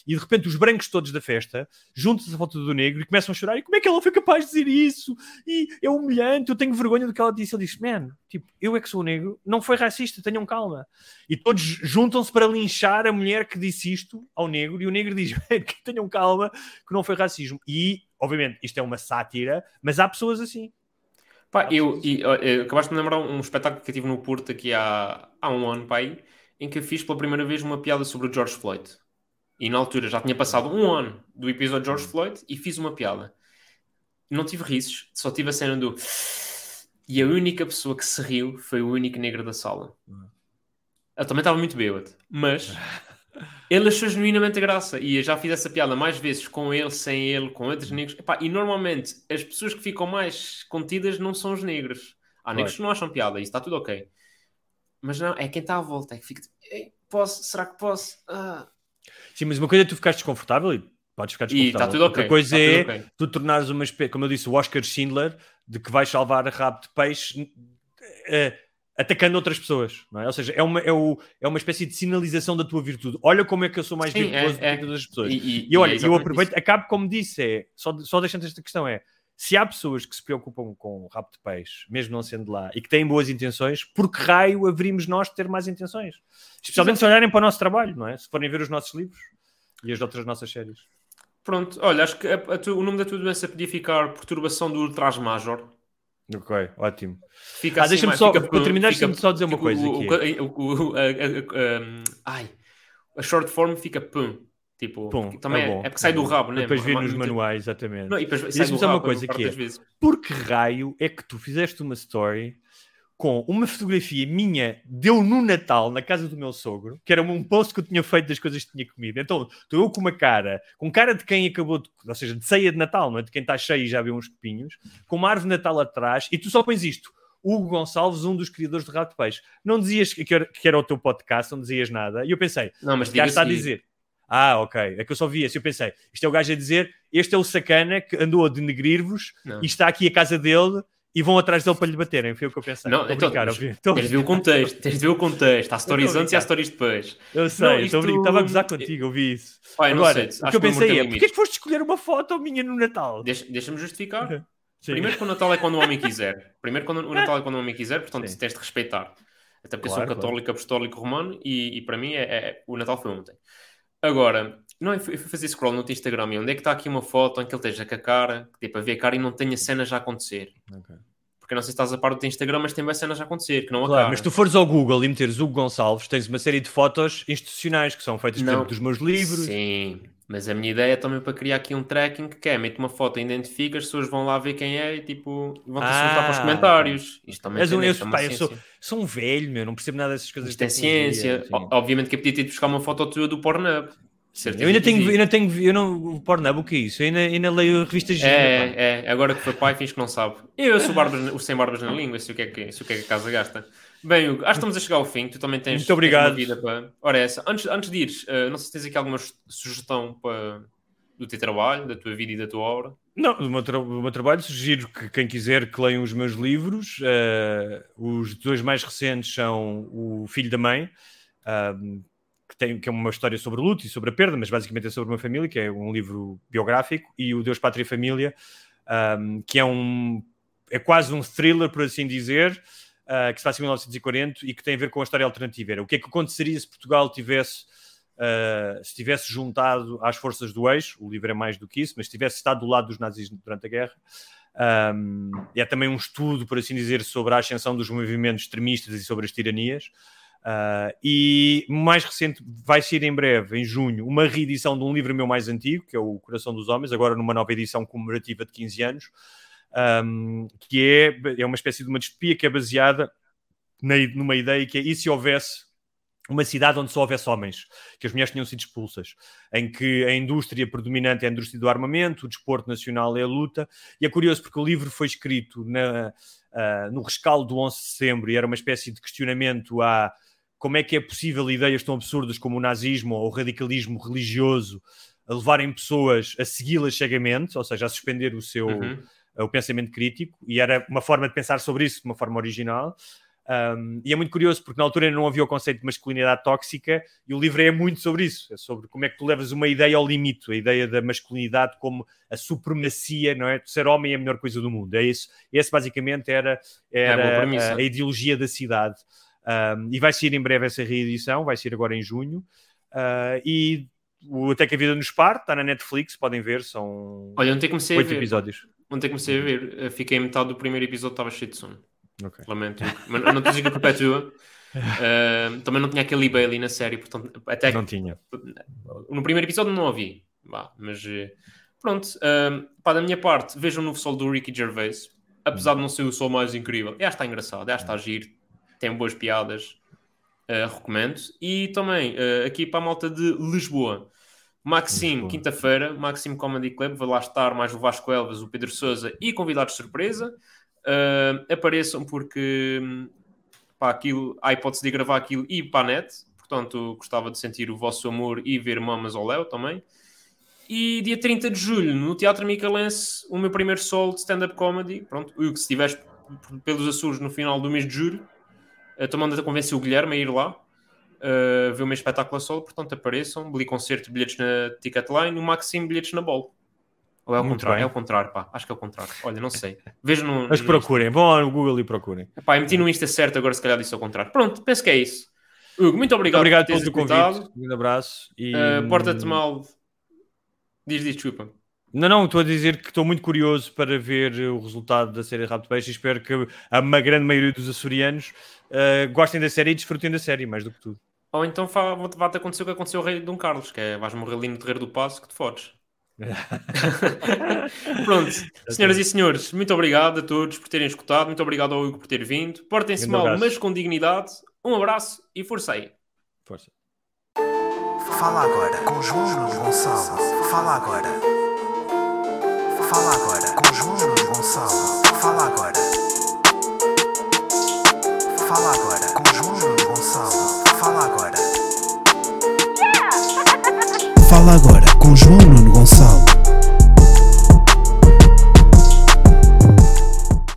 e de repente os brancos todos da festa juntam-se à volta do negro e começam a chorar. E como é que ela foi capaz de dizer isso? E é humilhante, eu tenho vergonha do que ela disse. Ele disse: Man, tipo, eu é que sou negro, não foi racista, tenham calma. E todos juntam-se para linchar a mulher que disse isto ao negro, e o negro diz: que tenham calma, que não foi racismo. E, obviamente, isto é uma sátira, mas há pessoas assim. Pá, eu, e, eu, acabaste de me lembrar um espetáculo que eu tive no Porto aqui há, há um ano, pai, em que eu fiz pela primeira vez uma piada sobre o George Floyd. E na altura já tinha passado um ano do episódio de George Floyd e fiz uma piada. Não tive risos, só tive a cena do. E a única pessoa que se riu foi o único negro da sala. Eu também estava muito bêbado, mas ele achou genuinamente graça. E eu já fiz essa piada mais vezes com ele, sem ele, com outros negros. Epá, e normalmente as pessoas que ficam mais contidas não são os negros. Há negros que não acham piada, isso está tudo ok. Mas não, é quem está à volta, é que fica. Posso? Será que posso? Ah. Sim, mas uma coisa é tu ficares desconfortável e podes ficar desconfortável. E está tudo. Outra coisa tá é okay. tu tornares uma espécie, como eu disse, o Oscar Schindler, de que vais salvar rabo de peixe uh, atacando outras pessoas, não é? Ou seja, é uma, é, o, é uma espécie de sinalização da tua virtude. Olha como é que eu sou mais Sim, virtuoso é, do que é. todas as pessoas. E, e, e olha, é eu aproveito, isso. acabo como disse, é, só, só deixando esta questão, é se há pessoas que se preocupam com o rabo de peixe, mesmo não sendo lá, e que têm boas intenções, por que raio haveríamos nós de ter mais intenções? Especialmente se olharem para o nosso trabalho, não é? Se forem ver os nossos livros e as outras nossas séries. Pronto, olha, acho que a- a tu- o nome da tua doença podia ficar perturbação do ultraje major. Ok, ótimo. Fica Ah, assim deixa-me mais- só- fica- para terminar, deixa-me só dizer uma coisa o- aqui. o- o- o- a- a- a- ai, a short form fica pum. Tipo, porque também é é, bom, é porque sai é do bom. rabo, né? Depois vi Mas nos manuais, exatamente. Não, e depois sai do só uma rabo, coisa que é-. Por que raio é que tu fizeste uma story com uma fotografia minha, deu no Natal, na casa do meu sogro, que era um post que eu tinha feito das coisas que tinha comido. Então, estou eu com uma cara, com cara de quem acabou, de, ou seja, de ceia de Natal, não é? De quem está cheio e já vê uns pepinhos, com uma árvore de Natal atrás, e tu só pões isto. Hugo Gonçalves, um dos criadores de Rato Peixe. Não dizias que era, que era o teu podcast, não dizias nada. E eu pensei, Não, mas já está a dizer. Ah, ok. É que eu só vi esse. Eu pensei, isto é o gajo a dizer, este é o sacana que andou a denegrir-vos e está aqui a casa dele e vão atrás dele para lhe baterem. Foi o que eu pensei. Não, então, brincar, mas Tens de ver o contexto, tens de ver o contexto. Há stories antes e há stories depois. Eu sei, estou isto-. Estava a gozar contigo, eu vi isso. Pai, não Agora, sei, o acho que eu pensei é, porquê é que foste escolher uma foto minha no Natal? Deixa- Deixa-me justificar. Primeiro que o Natal é quando o homem quiser. Primeiro quando o Natal é quando o homem quiser, portanto Sim. tens de respeitar. Até porque eu Claro, sou católico, apostólico, romano e, e para mim é, é- o Natal foi ontem. Agora, não, eu fui fazer scroll no teu Instagram e onde é que está aqui uma foto em que ele esteja com a cara, que tipo a ver a cara e não tenha cenas a acontecer. Ok. Porque eu não sei se estás a par do teu Instagram, mas tem bem cenas a acontecer, que não Claro, mas tu fores ao Google e meteres Hugo Gonçalves, tens uma série de fotos institucionais que são feitas, por exemplo, dos meus livros. Sim, mas a minha ideia é também para criar aqui um tracking que é, mete uma foto, identifica, as pessoas vão lá ver quem é e tipo, vão-te Ah, insultar para os comentários. Isto também És um- eu- é pá, eu sou-. Sou um velho, meu, não percebo nada dessas coisas. Isto é de ciência. sim. O- Obviamente que eu podia ter de buscar uma foto tua do Pornhub. Eu ainda tenho, ainda tenho, eu não, o Pornhub, o que é isso? Eu ainda, ainda leio revistas gira, pá. É, é, agora que foi pai, fins que não sabe. Eu sou barbas, o sem barbas na língua, sei o que é que, sei o que, é que a casa gasta. Bem, Hugo, acho que estamos a chegar ao fim. Tu também tens, Muito tens obrigado. uma vida para. Ora, é essa. Antes, antes de ires, eh, não sei se tens aqui alguma su- sugestão para, do teu trabalho, da tua vida e da tua obra. Não, o meu, tra- o meu trabalho sugiro que quem quiser que leiam os meus livros. eh, os dois mais recentes são O Filho da Mãe, ahm, que, tem, que é uma história sobre o luto e sobre a perda, mas basicamente é sobre uma família, que é um livro biográfico, e o Deus, Pátria e Família, ahm, que é um é quase um thriller, por assim dizer, ah, que se passa em 1940 e que tem a ver com a história alternativa. Era o que é que aconteceria se Portugal tivesse Uh, se tivesse juntado às forças do eixo, o livro é mais do que isso, mas se tivesse estado do lado dos nazis durante a guerra, um, é também um estudo, por assim dizer, sobre a ascensão dos movimentos extremistas e sobre as tiranias. Uh, e mais recente, vai ser em breve, em junho, uma reedição de um livro meu mais antigo, que é o Coração dos Homens, agora numa nova edição comemorativa de 15 anos, um, que é, é uma espécie de uma distopia que é baseada na, numa ideia que é e se houvesse uma cidade onde só houvesse homens, que as mulheres tinham sido expulsas, em que a indústria predominante é a indústria do armamento, o desporto nacional é a luta, e é curioso porque o livro foi escrito na, uh, no rescaldo do 11 de setembro e era uma espécie de questionamento a como é que é possível ideias tão absurdas como o nazismo ou o radicalismo religioso levarem pessoas a segui-las cegamente, ou seja, a suspender o seu Uhum. o pensamento crítico, e era uma forma de pensar sobre isso de uma forma original. Um, e é muito curioso porque na altura ainda não havia o conceito de masculinidade tóxica e o livro é muito sobre isso, é sobre como é que tu levas uma ideia ao limite, a ideia da masculinidade como a supremacia, não é? De ser homem é a melhor coisa do mundo. É isso. Esse basicamente era, É a era premissa. a, a ideologia da cidade. Um, e vai sair em breve essa reedição, vai ser agora em junho. Uh, e o Até que a Vida nos Par está na Netflix, podem ver, são Olha, ontem comecei a oito ver. episódios. Ontem comecei a ver. Fiquei em metade do primeiro episódio, estava cheio de sono. Ok. Lamento. Mas não estou a que a culpa é tua. Eh, também não tinha aquele Bailey na série, portanto, até que Não tinha. no primeiro episódio não ouvi. Vá, mas eh, pronto. eh, pá, da minha parte, vejam o novo sol do Ricky Gervais. Apesar de não ser o sol mais incrível, já está engraçado, já está a giro, tem boas piadas. eh, recomendo. E também eh, aqui para a malta de Lisboa. Maxime, Lisboa. quinta-feira, Maxime Comedy Club, vai lá estar mais o Vasco Elvas, o Pedro Souza e convidados de surpresa. Uh, apareçam porque hum, pá, aquilo, há hipótese de gravar aquilo e para a net, portanto gostava de sentir o vosso amor e ver Mamas ao Léo também. E dia 30 de julho, no Teatro Micalense, o meu primeiro solo de stand-up comedy. Pronto, o que se estiveres pelos Açores no final do mês de julho, estou mandando a convencer o Guilherme a ir lá. Uh, ver o meu espetáculo a solo, portanto apareçam, Billy Concerto, bilhetes na Ticketline, o Maxime, bilhetes na Bol. Ou é o contrário? É o contrário, pá. Acho que é o contrário. Olha, não sei. Vejo no. Mas no procurem, vão lá no Google e procurem. Pá, eu meti no Insta certo, agora se calhar disse ao contrário. Pronto, penso que é isso. Hugo, muito obrigado, Obrigado por teres convite. Um grande abraço. E, Uh, Porta-te mal. Diz, diz, desculpa. Não, não, estou a dizer que estou muito curioso para ver o resultado da série de Peixe e espero que a uma grande maioria dos açorianos uh, gostem da série e desfrutem da série, mais do que tudo. Ou então vai-te acontecer o que aconteceu ao rei Dom Carlos, que é vais morrer ali no terreiro do passo que te fodes. Pronto, senhoras e senhores, muito obrigado a todos por terem escutado, muito obrigado ao Hugo por ter vindo. Portem-se mal, abraço. mas com dignidade. Um abraço e força aí. Força. Fala agora com João Gonçalo. Fala agora. Fala agora com João Gonçalo. Fala agora. Fala agora com João Gonçalo. Fala agora. Fala agora com João Gonçalo.